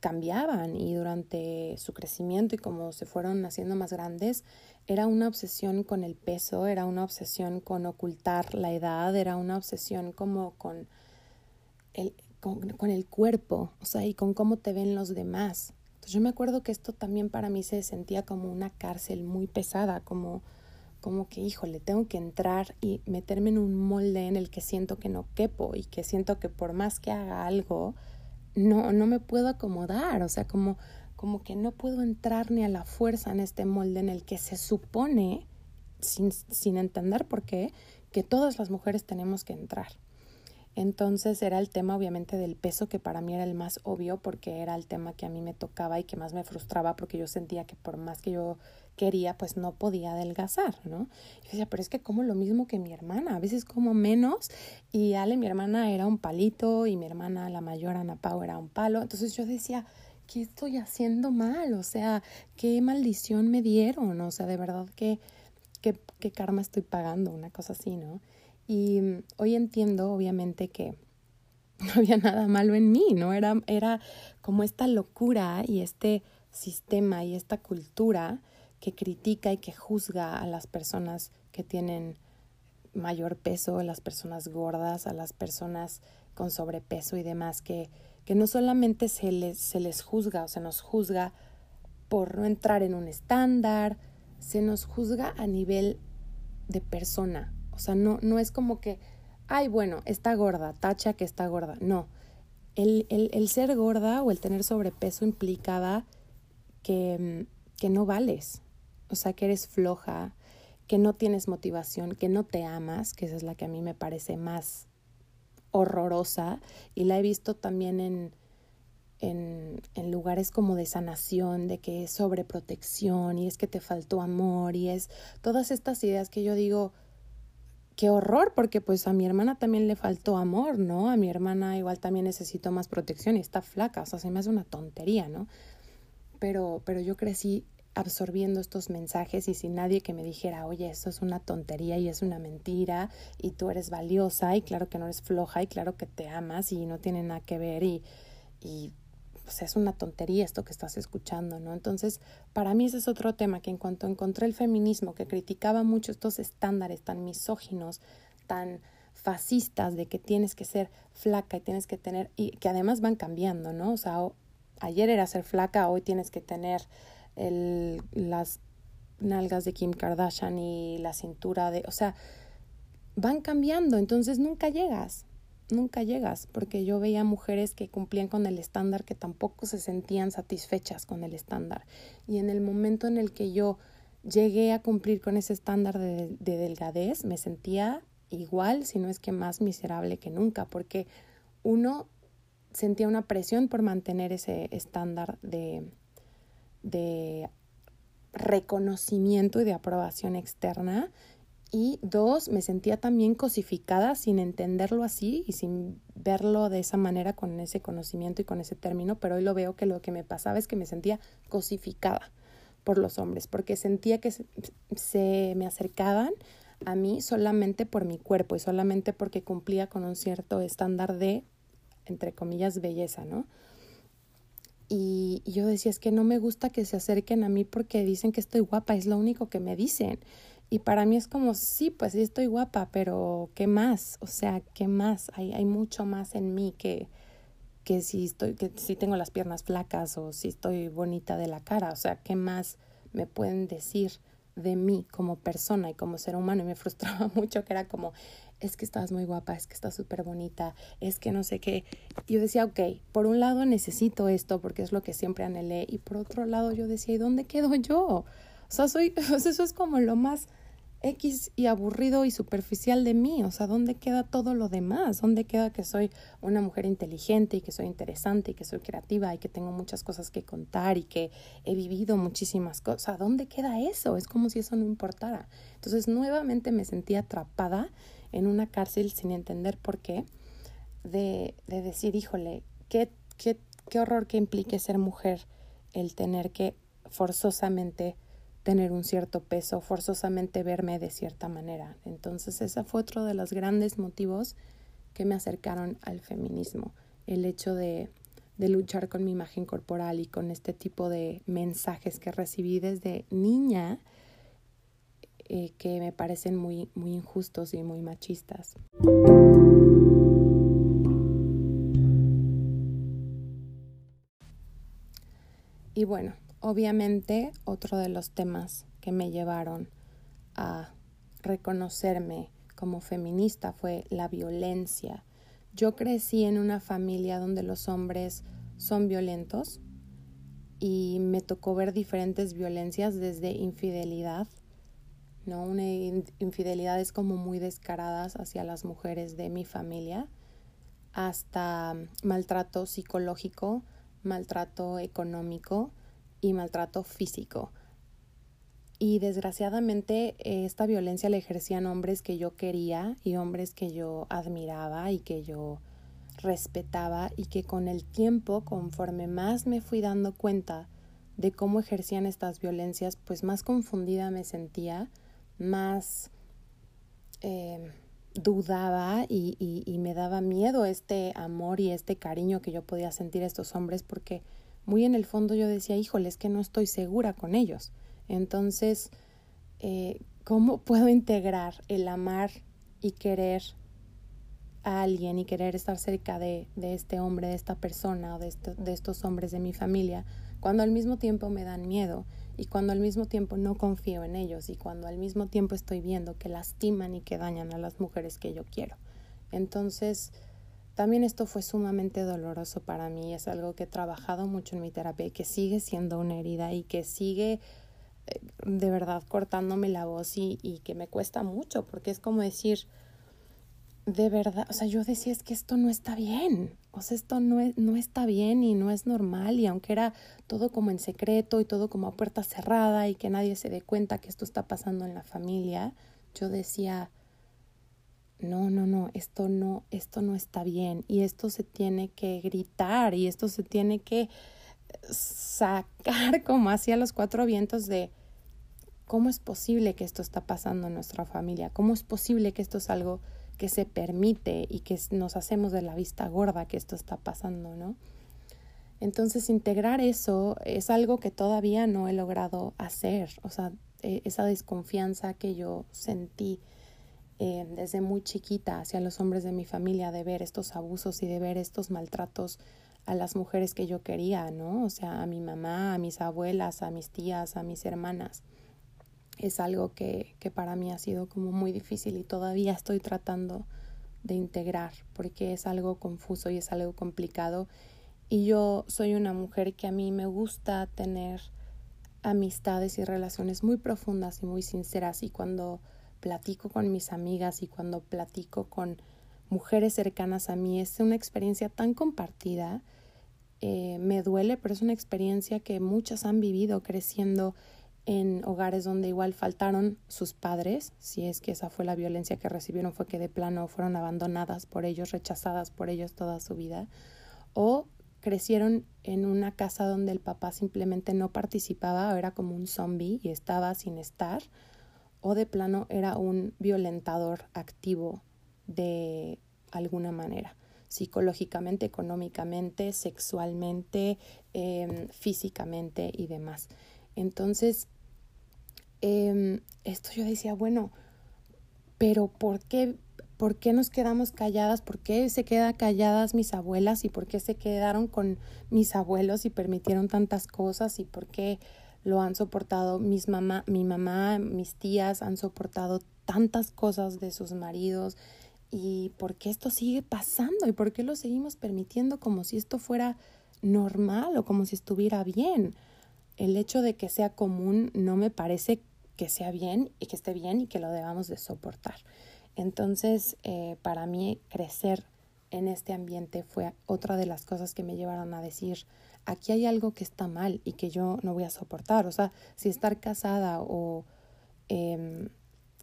cambiaban y durante su crecimiento y como se fueron haciendo más grandes, era una obsesión con el peso, era una obsesión con ocultar la edad, era una obsesión como con el, con, el cuerpo, o sea, y con cómo te ven los demás. Entonces yo me acuerdo que esto también para mí se sentía como una cárcel muy pesada, como como que, híjole, tengo que entrar y meterme en un molde en el que siento que no quepo y que siento que por más que haga algo, no, no me puedo acomodar, o sea, como, como que no puedo entrar ni a la fuerza en este molde en el que se supone, sin, sin entender por qué, que todas las mujeres tenemos que entrar. Entonces era el tema obviamente del peso que para mí era el más obvio porque era el tema que a mí me tocaba y que más me frustraba porque yo sentía que por más que yo quería pues no podía adelgazar, ¿no? Yo decía, pero es que como lo mismo que mi hermana, a veces como menos y Ale, mi hermana era un palito y mi hermana la mayor Ana Pau era un palo, entonces yo decía, ¿qué estoy haciendo mal? O sea, ¿qué maldición me dieron? O sea, de verdad que, qué, qué karma estoy pagando, una cosa así, ¿no? Y mm, hoy entiendo, obviamente, que no había nada malo en mí, ¿no? Era, era como esta locura y este sistema y esta cultura que critica y que juzga a las personas que tienen mayor peso, a las personas gordas, a las personas con sobrepeso y demás, que, que no solamente se les, se les juzga o se nos juzga por no entrar en un estándar, se nos juzga a nivel de persona, o sea, no, no es como que, ay, bueno, está gorda, tacha que está gorda. No. El, el, el ser gorda o el tener sobrepeso implicaba que, mm, que no vales. O sea, que eres floja, que no tienes motivación, que no te amas, que esa es la que a mí me parece más horrorosa y la he visto también en, en, en, lugares como de sanación, de que es sobreprotección y es que te faltó amor y es todas estas ideas que yo digo, qué horror, porque pues a mi hermana también le faltó amor, ¿no? A mi hermana igual también necesito más protección y está flaca, o sea, se me hace una tontería, ¿no? Pero, pero yo crecí absorbiendo estos mensajes y sin nadie que me dijera, oye, eso es una tontería y es una mentira y tú eres valiosa y claro que no eres floja y claro que te amas y no tiene nada que ver y, y pues es una tontería esto que estás escuchando, ¿no? Entonces, para mí ese es otro tema que en cuanto encontré el feminismo que criticaba mucho estos estándares tan misóginos, tan fascistas de que tienes que ser flaca y tienes que tener y que además van cambiando, ¿no? O sea, ayer era ser flaca, hoy tienes que tener el, las nalgas de Kim Kardashian y la cintura de, o sea, van cambiando, entonces nunca llegas nunca llegas, porque yo veía mujeres que cumplían con el estándar que tampoco se sentían satisfechas con el estándar. Y en el momento en el que yo llegué a cumplir con ese estándar de, delgadez, me sentía igual, si no es que más miserable que nunca, porque uno sentía una presión por mantener ese estándar de, de reconocimiento y de aprobación externa y dos, me sentía también cosificada sin entenderlo así y sin verlo de esa manera con ese conocimiento y con ese término, pero hoy lo veo que lo que me pasaba es que me sentía cosificada por los hombres, porque sentía que se, me acercaban a mí solamente por mi cuerpo y solamente porque cumplía con un cierto estándar de, entre comillas, belleza, ¿no? Y, y yo decía, es que no me gusta que se acerquen a mí porque dicen que estoy guapa, es lo único que me dicen. Y para mí es como, sí, pues sí estoy guapa, pero ¿qué más? O sea, ¿qué más? Hay, hay mucho más en mí que, que si estoy, que si tengo las piernas flacas o si estoy bonita de la cara. O sea, ¿qué más me pueden decir de mí como persona y como ser humano y me frustraba mucho que era como, es que estás muy guapa, es que estás súper bonita, es que no sé qué. Yo decía, ok, por un lado necesito esto porque es lo que siempre anhelé y por otro lado yo decía, ¿y dónde quedo yo? O sea, soy, eso es como lo más X y aburrido y superficial de mí, o sea, ¿dónde queda todo lo demás? ¿Dónde queda que soy una mujer inteligente y que soy interesante y que soy creativa y que tengo muchas cosas que contar y que he vivido muchísimas cosas? ¿Dónde queda eso? Es como si eso no importara. Entonces, nuevamente me sentí atrapada en una cárcel sin entender por qué, de, de decir, híjole, qué, qué, qué horror que implique ser mujer el tener que forzosamente tener un cierto peso, forzosamente verme de cierta manera. Entonces, ese fue otro de los grandes motivos que me acercaron al feminismo, el hecho de, de luchar con mi imagen corporal y con este tipo de mensajes que recibí desde niña eh, que me parecen muy, muy injustos y muy machistas. Y bueno, Obviamente, otro de los temas que me llevaron a reconocerme como feminista fue la violencia. Yo crecí en una familia donde los hombres son violentos y me tocó ver diferentes violencias desde infidelidad, ¿no? Una infidelidades como muy descaradas hacia las mujeres de mi familia, hasta maltrato psicológico, maltrato económico, y maltrato físico. Y desgraciadamente esta violencia la ejercían hombres que yo quería y hombres que yo admiraba y que yo respetaba y que con el tiempo, conforme más me fui dando cuenta de cómo ejercían estas violencias, pues más confundida me sentía, más eh, dudaba y, y me daba miedo este amor y este cariño que yo podía sentir a estos hombres porque muy en el fondo yo decía, híjole, es que no estoy segura con ellos. Entonces, eh, ¿cómo puedo integrar el amar y querer a alguien y querer estar cerca de, de este hombre, de esta persona o de, de estos hombres de mi familia, cuando al mismo tiempo me dan miedo y cuando al mismo tiempo no confío en ellos y cuando al mismo tiempo estoy viendo que lastiman y que dañan a las mujeres que yo quiero? Entonces, también esto fue sumamente doloroso para mí, es algo que he trabajado mucho en mi terapia y que sigue siendo una herida y que sigue eh, de verdad cortándome la voz y, y que me cuesta mucho porque es como decir, de verdad, o sea, yo decía es que esto no está bien, o sea, esto no, es, no está bien y no es normal y aunque era todo como en secreto y todo como a puerta cerrada y que nadie se dé cuenta que esto está pasando en la familia, yo decía, no, no, no, esto no, esto no está bien y esto se tiene que gritar y esto se tiene que sacar como hacia los cuatro vientos de cómo es posible que esto está pasando en nuestra familia, cómo es posible que esto es algo que se permite y que nos hacemos de la vista gorda que esto está pasando, ¿no? Entonces, integrar eso es algo que todavía no he logrado hacer, o sea, e, esa desconfianza que yo sentí eh, desde muy chiquita hacia los hombres de mi familia, de ver estos abusos y de ver estos maltratos a las mujeres que yo quería, ¿no? O sea, a mi mamá, a mis abuelas, a mis tías, a mis hermanas. Es algo que, que para mí ha sido como muy difícil y todavía estoy tratando de integrar porque es algo confuso y es algo complicado. Y yo soy una mujer que a mí me gusta tener amistades y relaciones muy profundas y muy sinceras y cuando platico con mis amigas y cuando platico con mujeres cercanas a mí, es una experiencia tan compartida. Eh, me duele, pero es una experiencia que muchas han vivido creciendo en hogares donde igual faltaron sus padres, si es que esa fue la violencia que recibieron, fue que de plano fueron abandonadas por ellos, rechazadas por ellos toda su vida, o crecieron en una casa donde el papá simplemente no participaba era como un zombie y estaba sin estar, o de plano era un violentador activo de alguna manera, psicológicamente, económicamente, sexualmente, em, físicamente y demás. Entonces, em, esto yo decía, bueno, pero ¿por qué, ¿por qué nos quedamos calladas? ¿Por qué se quedan calladas mis abuelas? ¿Y por qué se quedaron con mis abuelos y permitieron tantas cosas? ¿Y por qué lo han soportado mis mamá, mi mamá, mis tías han soportado tantas cosas de sus maridos y por qué esto sigue pasando y por qué lo seguimos permitiendo como si esto fuera normal o como si estuviera bien. El hecho de que sea común no me parece que sea bien y que esté bien y que lo debamos de soportar. Entonces, eh, para mí, crecer en este ambiente fue otra de las cosas que me llevaron a decir, aquí hay algo que está mal y que yo no voy a soportar. O sea, si estar casada o eh,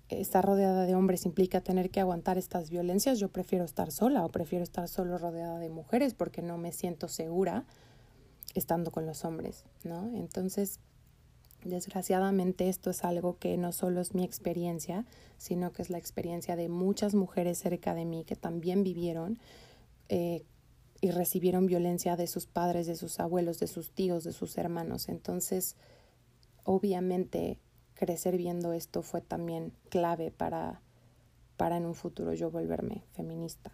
estar rodeada de hombres implica tener que aguantar estas violencias, yo prefiero estar sola o prefiero estar solo rodeada de mujeres porque no me siento segura estando con los hombres, ¿no? Entonces, desgraciadamente esto es algo que no solo es mi experiencia, sino que es la experiencia de muchas mujeres cerca de mí que también vivieron eh, y recibieron violencia de sus padres, de sus abuelos, de sus tíos, de sus hermanos. Entonces, obviamente crecer viendo esto fue también clave para, para en un futuro yo volverme feminista.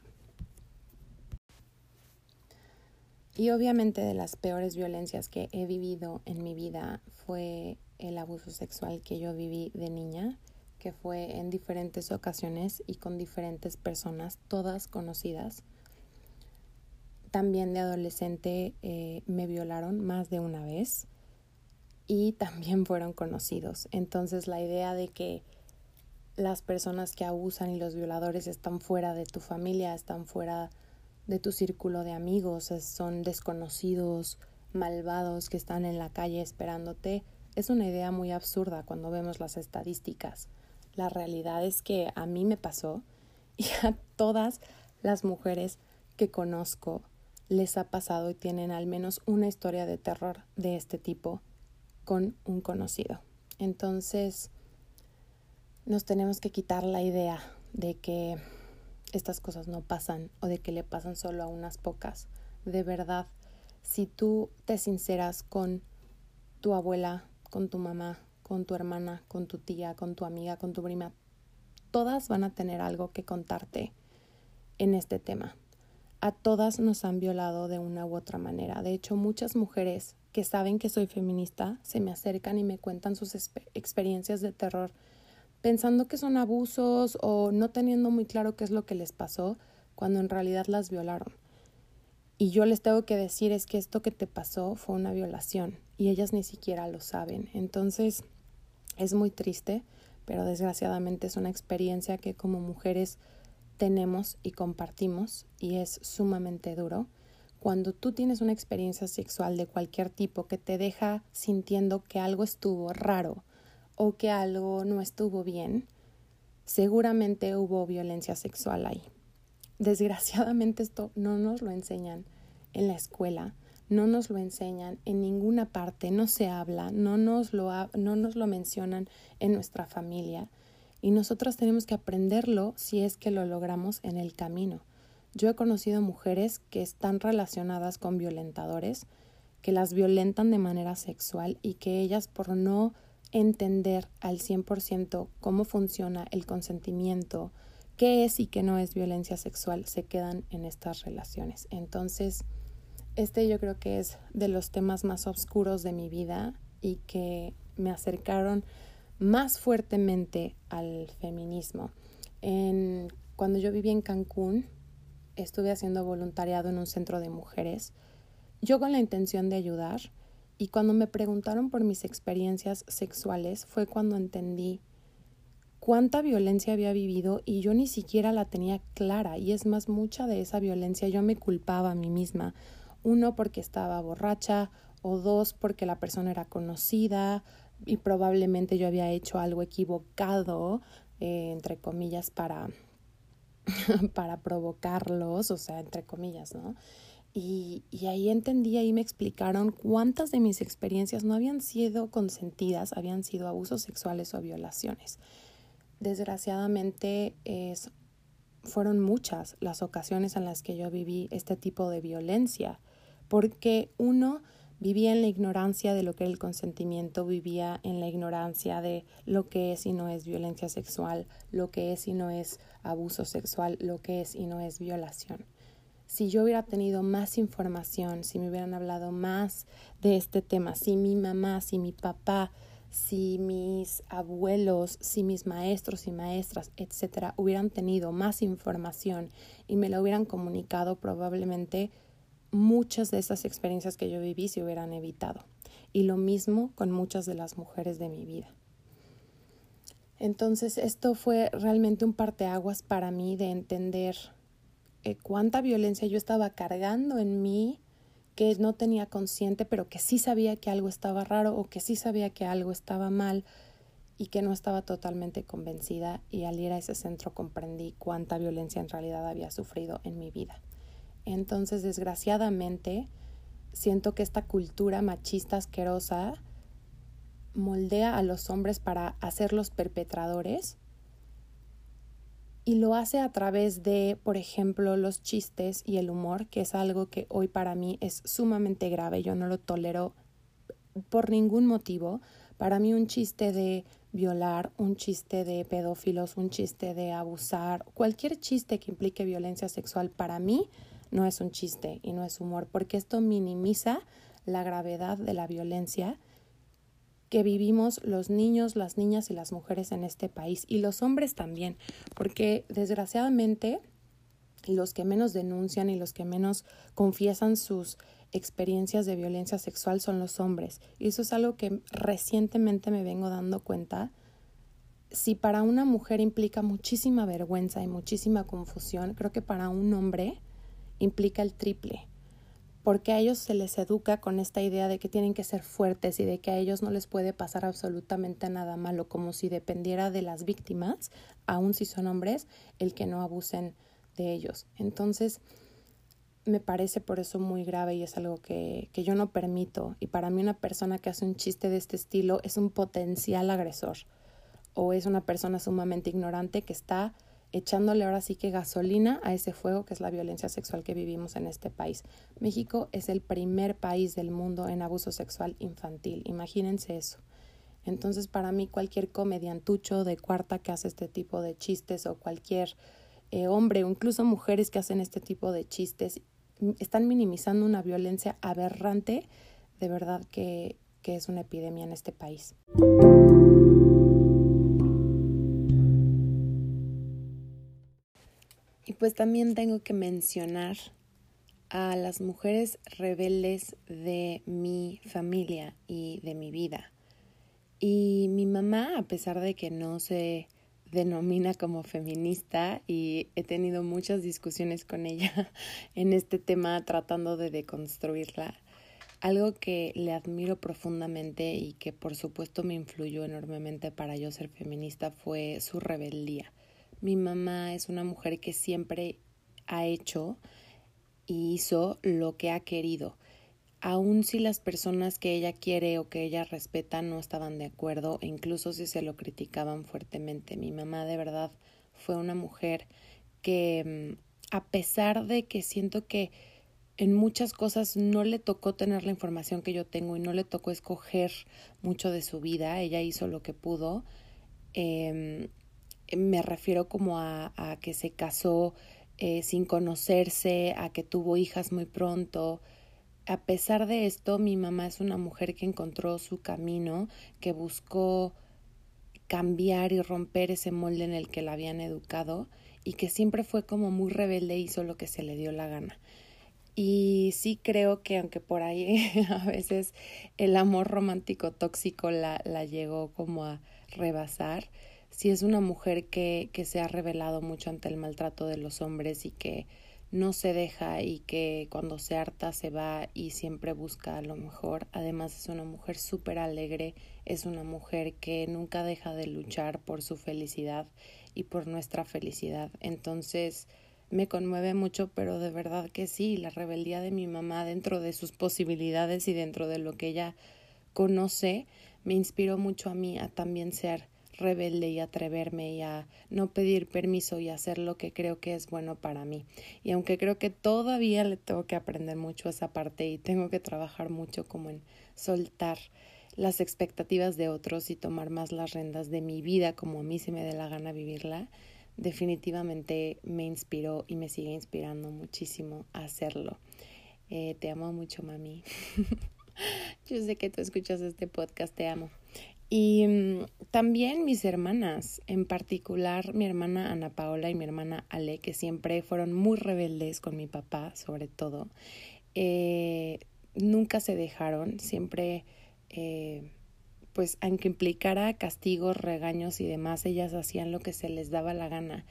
Y obviamente de las peores violencias que he vivido en mi vida fue el abuso sexual que yo viví de niña, que fue en diferentes ocasiones y con diferentes personas, todas conocidas. También de adolescente eh, me violaron más de una vez y también fueron conocidos. Entonces la idea de que las personas que abusan y los violadores están fuera de tu familia, están fuera de tu círculo de amigos, son desconocidos, malvados que están en la calle esperándote, es una idea muy absurda cuando vemos las estadísticas. La realidad es que a mí me pasó y a todas las mujeres que conozco les ha pasado y tienen al menos una historia de terror de este tipo con un conocido. Entonces, nos tenemos que quitar la idea de que estas cosas no pasan o de que le pasan solo a unas pocas. De verdad, si tú te sinceras con tu abuela, con tu mamá, con tu hermana, con tu tía, con tu amiga, con tu prima, todas van a tener algo que contarte en este tema. A todas nos han violado de una u otra manera. De hecho, muchas mujeres que saben que soy feminista se me acercan y me cuentan sus experiencias de terror, pensando que son abusos o no teniendo muy claro qué es lo que les pasó, cuando en realidad las violaron. Y yo les tengo que decir es que esto que te pasó fue una violación y ellas ni siquiera lo saben. Entonces es muy triste, pero desgraciadamente es una experiencia que como mujeres tenemos y compartimos y es sumamente duro cuando tú tienes una experiencia sexual de cualquier tipo que te deja sintiendo que algo estuvo raro o que algo no estuvo bien, seguramente hubo violencia sexual ahí. Desgraciadamente esto no nos lo enseñan en la escuela, no nos lo enseñan en ninguna parte, no se habla, no nos lo, no nos lo mencionan en nuestra familia y nosotras tenemos que aprenderlo si es que lo logramos en el camino. Yo he conocido mujeres que están relacionadas con violentadores, que las violentan de manera sexual y que ellas por no entender al 100% cómo funciona el consentimiento, qué es y qué no es violencia sexual, se quedan en estas relaciones. Entonces, este yo creo que es de los temas más oscuros de mi vida y que me acercaron más fuertemente al feminismo. En, cuando yo viví en Cancún, estuve haciendo voluntariado en un centro de mujeres, yo con la intención de ayudar, y cuando me preguntaron por mis experiencias sexuales fue cuando entendí cuánta violencia había vivido y yo ni siquiera la tenía clara, y es más, mucha de esa violencia yo me culpaba a mí misma, uno porque estaba borracha, o dos porque la persona era conocida y probablemente yo había hecho algo equivocado, eh, entre comillas, para para provocarlos, o sea, entre comillas, ¿no? Y, y, ahí entendí, ahí me explicaron cuántas de mis experiencias no habían sido consentidas, habían sido abusos sexuales o violaciones. Desgraciadamente es, fueron muchas las ocasiones en las que yo viví este tipo de violencia, porque uno vivía en la ignorancia de lo que era el consentimiento, vivía en la ignorancia de lo que es y no es violencia sexual, lo que es y no es abuso sexual, lo que es y no es violación. si yo hubiera tenido más información, si me hubieran hablado más de este tema, si mi mamá, si mi papá, si mis abuelos, si mis maestros y maestras, etcétera, hubieran tenido más información y me la hubieran comunicado, probablemente muchas de esas experiencias que yo viví se hubieran evitado. Y lo mismo con muchas de las mujeres de mi vida. Entonces, esto fue realmente un parteaguas para mí de entender eh, cuánta violencia yo estaba cargando en mí, que no tenía consciente, pero que sí sabía que algo estaba raro o que sí sabía que algo estaba mal y que no estaba totalmente convencida y al ir a ese centro comprendí cuánta violencia en realidad había sufrido en mi vida. Entonces, desgraciadamente, siento que esta cultura machista asquerosa moldea a los hombres para hacerlos perpetradores y lo hace a través de, por ejemplo, los chistes y el humor, que es algo que hoy para mí es sumamente grave, yo no lo tolero por ningún motivo. Para mí un chiste de violar, un chiste de pedófilos, un chiste de abusar, cualquier chiste que implique violencia sexual para mí no es un chiste y no es humor, porque esto minimiza la gravedad de la violencia que vivimos los niños, las niñas y las mujeres en este país y los hombres también, porque desgraciadamente los que menos denuncian y los que menos confiesan sus experiencias de violencia sexual son los hombres. Y eso es algo que recientemente me vengo dando cuenta. Si para una mujer implica muchísima vergüenza y muchísima confusión, creo que para un hombre implica el triple porque a ellos se les educa con esta idea de que tienen que ser fuertes y de que a ellos no les puede pasar absolutamente nada malo, como si dependiera de las víctimas, aun si son hombres, el que no abusen de ellos. Entonces, me parece por eso muy grave y es algo que, que yo no permito. Y para mí una persona que hace un chiste de este estilo es un potencial agresor o es una persona sumamente ignorante que está echándole ahora sí que gasolina a ese fuego que es la violencia sexual que vivimos en este país. México es el primer país del mundo en abuso sexual infantil, imagínense eso. Entonces para mí cualquier comediantucho de cuarta que hace este tipo de chistes o cualquier eh, hombre o incluso mujeres que hacen este tipo de chistes están minimizando una violencia aberrante de verdad que, que es una epidemia en este país. Pues también tengo que mencionar a las mujeres rebeldes de mi familia y de mi vida. Y mi mamá, a pesar de que no se denomina como feminista y he tenido muchas discusiones con ella en este tema tratando de deconstruirla, algo que le admiro profundamente y que por supuesto me influyó enormemente para yo ser feminista fue su rebeldía. Mi mamá es una mujer que siempre ha hecho y hizo lo que ha querido. Aun si las personas que ella quiere o que ella respeta no estaban de acuerdo, incluso si se lo criticaban fuertemente. Mi mamá de verdad fue una mujer que, mm, a pesar de que siento que en muchas cosas no le tocó tener la información que yo tengo y no le tocó escoger mucho de su vida, ella hizo lo que pudo. Eh, me refiero como a, a que se casó eh, sin conocerse, a que tuvo hijas muy pronto. A pesar de esto, mi mamá es una mujer que encontró su camino, que buscó cambiar y romper ese molde en el que la habían educado y que siempre fue como muy rebelde y hizo lo que se le dio la gana. Y sí creo que aunque por ahí a veces el amor romántico tóxico la, la llegó como a rebasar, si es una mujer que, que se ha revelado mucho ante el maltrato de los hombres y que no se deja y que cuando se harta se va y siempre busca lo mejor. Además es una mujer súper alegre, es una mujer que nunca deja de luchar por su felicidad y por nuestra felicidad. Entonces me conmueve mucho, pero de verdad que sí, la rebeldía de mi mamá dentro de sus posibilidades y dentro de lo que ella conoce me inspiró mucho a mí a también ser rebelde y atreverme y a no pedir permiso y hacer lo que creo que es bueno para mí. Y aunque creo que todavía le tengo que aprender mucho esa parte y tengo que trabajar mucho como en soltar las expectativas de otros y tomar más las rendas de mi vida como a mí se me dé la gana vivirla, definitivamente me inspiró y me sigue inspirando muchísimo a hacerlo. Eh, te amo mucho, mami. Yo sé que tú escuchas este podcast, te amo. Y mm, también mis hermanas, en particular mi hermana Ana Paola y mi hermana Ale, que siempre fueron muy rebeldes con mi papá, sobre todo. Eh, nunca se dejaron, siempre, eh, pues aunque implicara castigos, regaños y demás, ellas hacían lo que se les daba la gana.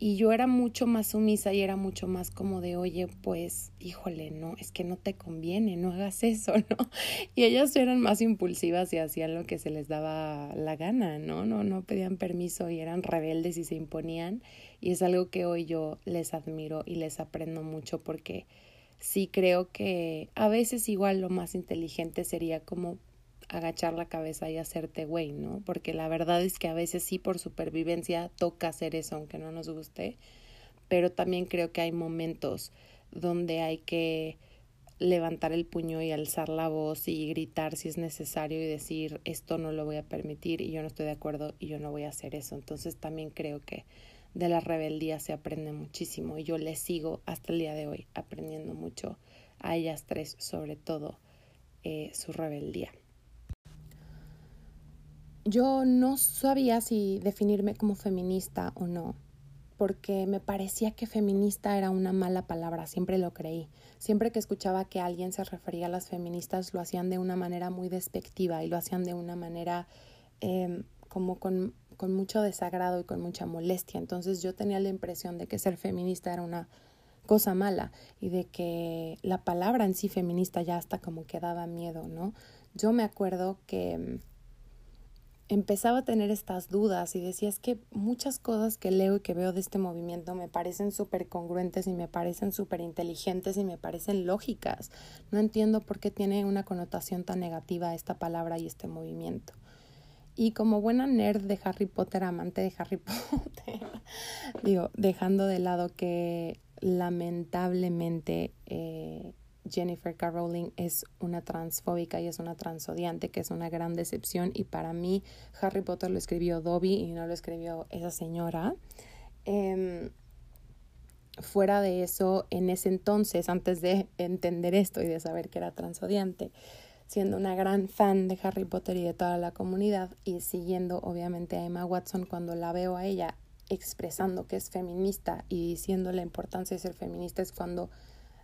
Y yo era mucho más sumisa y era mucho más como de, oye, pues, híjole, no, es que no te conviene, no hagas eso, ¿no? Y ellas eran más impulsivas y hacían lo que se les daba la gana, ¿no? No, no pedían permiso y eran rebeldes y se imponían. Y es algo que hoy yo les admiro y les aprendo mucho porque sí creo que a veces igual lo más inteligente sería como agachar la cabeza y hacerte güey, ¿no? Porque la verdad es que a veces sí por supervivencia toca hacer eso aunque no nos guste, pero también creo que hay momentos donde hay que levantar el puño y alzar la voz y gritar si es necesario y decir esto no lo voy a permitir y yo no estoy de acuerdo y yo no voy a hacer eso. Entonces también creo que de la rebeldía se aprende muchísimo y yo les sigo hasta el día de hoy aprendiendo mucho a ellas tres, sobre todo eh, su rebeldía yo no sabía si definirme como feminista o no, porque me parecía que feminista era una mala palabra, siempre lo creí. Siempre que escuchaba que alguien se refería a las feministas, lo hacían de una manera muy despectiva y lo hacían de una manera em, como con, con mucho desagrado y con mucha molestia. Entonces yo tenía la impresión de que ser feminista era una cosa mala y de que la palabra en sí feminista ya hasta como que daba miedo, ¿no? Yo me acuerdo que em, empezaba a tener estas dudas y decía es que muchas cosas que leo y que veo de este movimiento me parecen súper congruentes y me parecen súper inteligentes y me parecen lógicas. No entiendo por qué tiene una connotación tan negativa esta palabra y este movimiento. Y como buena nerd de Harry Potter, amante de Harry Potter, digo, dejando de lado que lamentablemente eh, Jennifer Caroling es una transfóbica y es una transodiante, que es una gran decepción. Y para mí, Harry Potter lo escribió Dobby y no lo escribió esa señora. Em, fuera de eso, en ese entonces, antes de entender esto y de saber que era transodiante, siendo una gran fan de Harry Potter y de toda la comunidad y siguiendo obviamente a Emma Watson cuando la veo a ella expresando que es feminista y diciendo la importancia de ser feminista es cuando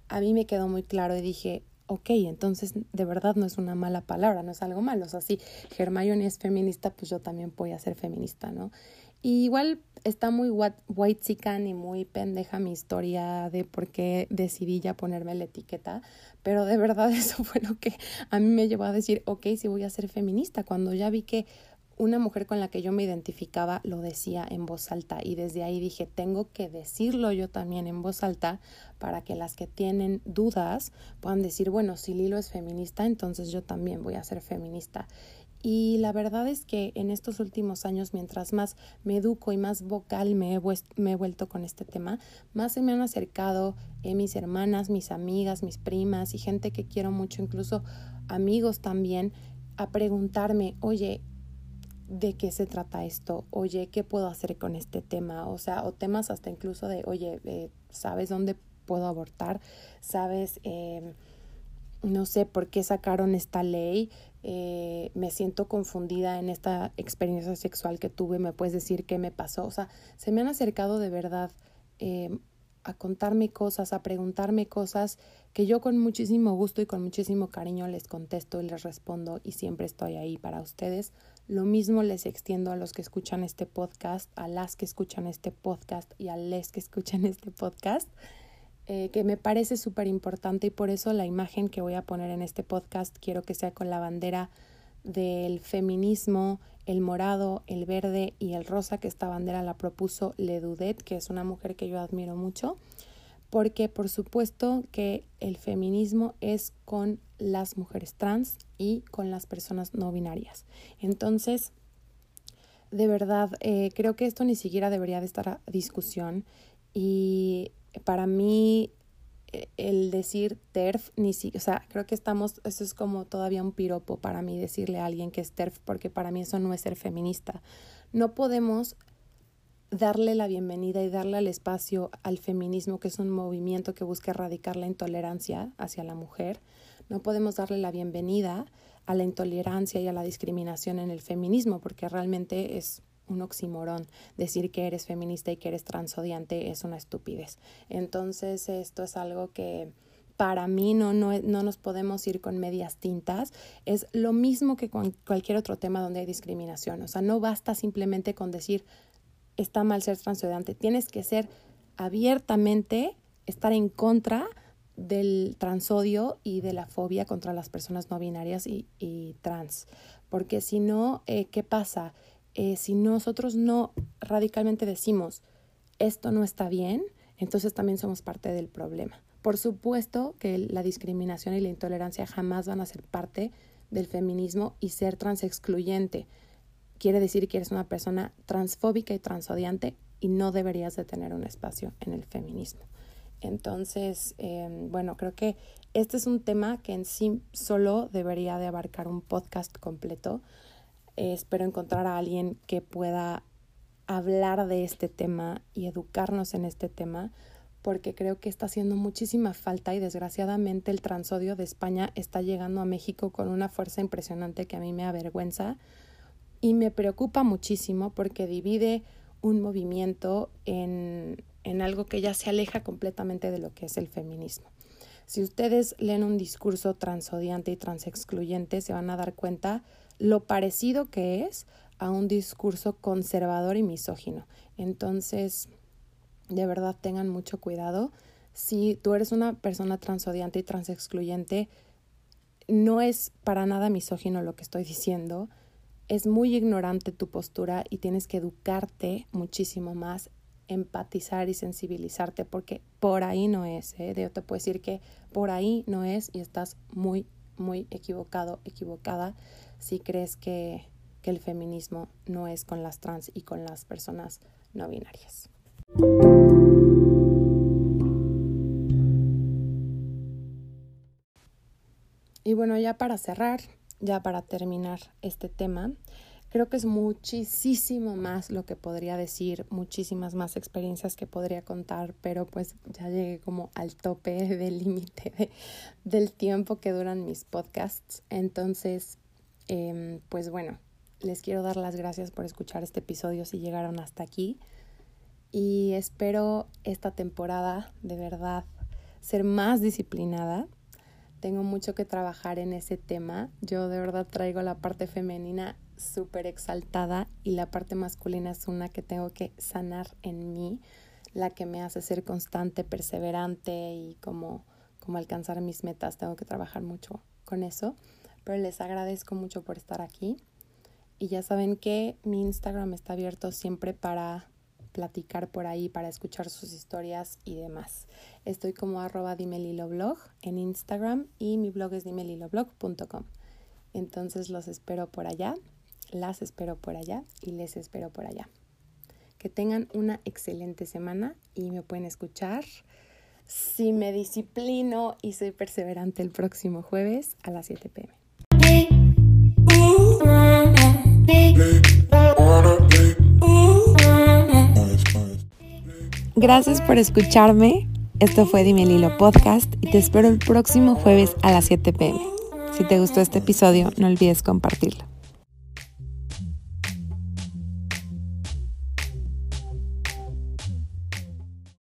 a mí me quedó muy claro y dije, ok, entonces de verdad no es una mala palabra, no es algo malo. O sea, si Hermione es feminista, pues yo también voy a ser feminista, ¿no? Y igual está muy white chican y muy pendeja mi historia de por qué decidí ya ponerme la etiqueta, pero de verdad eso fue lo que a mí me llevó a decir, ok, sí voy a ser feminista, cuando ya vi que una mujer con la que yo me identificaba lo decía en voz alta y desde ahí dije, tengo que decirlo yo también en voz alta para que las que tienen dudas puedan decir, bueno, si Lilo es feminista, entonces yo también voy a ser feminista. Y la verdad es que en estos últimos años, mientras más me educo y más vocal me he, vuelto con este tema, más se me han acercado eh, mis hermanas, mis amigas, mis primas y gente que quiero mucho, incluso amigos también, a preguntarme, oye, de qué se trata esto, oye, ¿qué puedo hacer con este tema? O sea, o temas hasta incluso de, oye, eh, ¿sabes dónde puedo abortar? ¿Sabes, eh, no sé por qué sacaron esta ley? Eh, me siento confundida en esta experiencia sexual que tuve, ¿me puedes decir qué me pasó? O sea, se me han acercado de verdad a contarme cosas, a preguntarme cosas que yo con muchísimo gusto y con muchísimo cariño les contesto y les respondo y siempre estoy ahí para ustedes. Lo mismo les extiendo a los que escuchan este podcast, a las que escuchan este podcast y a les que escuchan este podcast, eh, que me parece súper importante y por eso la imagen que voy a poner en este podcast quiero que sea con la bandera del feminismo, el morado, el verde y el rosa, que esta bandera la propuso Ledudet, que es una mujer que yo admiro mucho, porque por supuesto que el feminismo es con las mujeres trans y con las personas no binarias. Entonces, de verdad, eh, creo que esto ni siquiera debería de estar a discusión y para mí el decir TERF, ni si, o sea, creo que estamos, eso es como todavía un piropo para mí decirle a alguien que es TERF, porque para mí eso no es ser feminista. No podemos darle la bienvenida y darle el espacio al feminismo, que es un movimiento que busca erradicar la intolerancia hacia la mujer. No podemos darle la bienvenida a la intolerancia y a la discriminación en el feminismo, porque realmente es un oximorón. Decir que eres feminista y que eres transodiante es una estupidez. Entonces, esto es algo que para mí no, no, no nos podemos ir con medias tintas. Es lo mismo que con cualquier otro tema donde hay discriminación. O sea, no basta simplemente con decir está mal ser transodiante. Tienes que ser abiertamente, estar en contra del transodio y de la fobia contra las personas no binarias y, trans. Porque si no, eh, ¿qué pasa? Eh, si nosotros no radicalmente decimos esto no está bien, entonces también somos parte del problema. Por supuesto que la discriminación y la intolerancia jamás van a ser parte del feminismo y ser transexcluyente quiere decir que eres una persona transfóbica y transodiante y no deberías de tener un espacio en el feminismo. Entonces, em, bueno, creo que este es un tema que en sí solo debería de abarcar un podcast completo. espero encontrar a alguien que pueda hablar de este tema y educarnos en este tema, porque creo que está haciendo muchísima falta y desgraciadamente el transodio de España está llegando a México con una fuerza impresionante que a mí me avergüenza y me preocupa muchísimo porque divide un movimiento en, en algo que ya se aleja completamente de lo que es el feminismo. Si ustedes leen un discurso transodiante y transexcluyente, se van a dar cuenta lo parecido que es a un discurso conservador y misógino. Entonces, de verdad tengan mucho cuidado. Si tú eres una persona transodiante y transexcluyente, no es para nada misógino lo que estoy diciendo es muy ignorante tu postura y tienes que educarte muchísimo más, empatizar y sensibilizarte, porque por ahí no es. ¿eh? Yo te puedo decir que por ahí no es y estás muy, muy equivocado, equivocada si crees que, que el feminismo no es con las trans y con las personas no binarias. Y bueno, ya para cerrar, ya para terminar este tema, creo que es muchísimo más lo que podría decir, muchísimas más experiencias que podría contar, pero pues ya llegué como al tope del límite del tiempo que duran mis podcasts. Entonces, em, pues bueno, les quiero dar las gracias por escuchar este episodio si llegaron hasta aquí. Y espero esta temporada de verdad ser más disciplinada tengo mucho que trabajar en ese tema. Yo de verdad traigo la parte femenina súper exaltada y la parte masculina es una que tengo que sanar en mí, la que me hace ser constante, perseverante y como, como alcanzar mis metas. Tengo que trabajar mucho con eso. Pero les agradezco mucho por estar aquí. Y ya saben que mi Instagram está abierto siempre para platicar por ahí, para escuchar sus historias y demás. Estoy como arroba dimeliloblog en Instagram y mi blog es dimeliloblog.com. Entonces los espero por allá, las espero por allá y les espero por allá. Que tengan una excelente semana y me pueden escuchar si me disciplino y soy perseverante el próximo jueves a las 7 pm. Gracias por escucharme. Esto fue Dime Lilo Podcast y te espero el próximo jueves a las 7 pm. Si te gustó este episodio, no olvides compartirlo.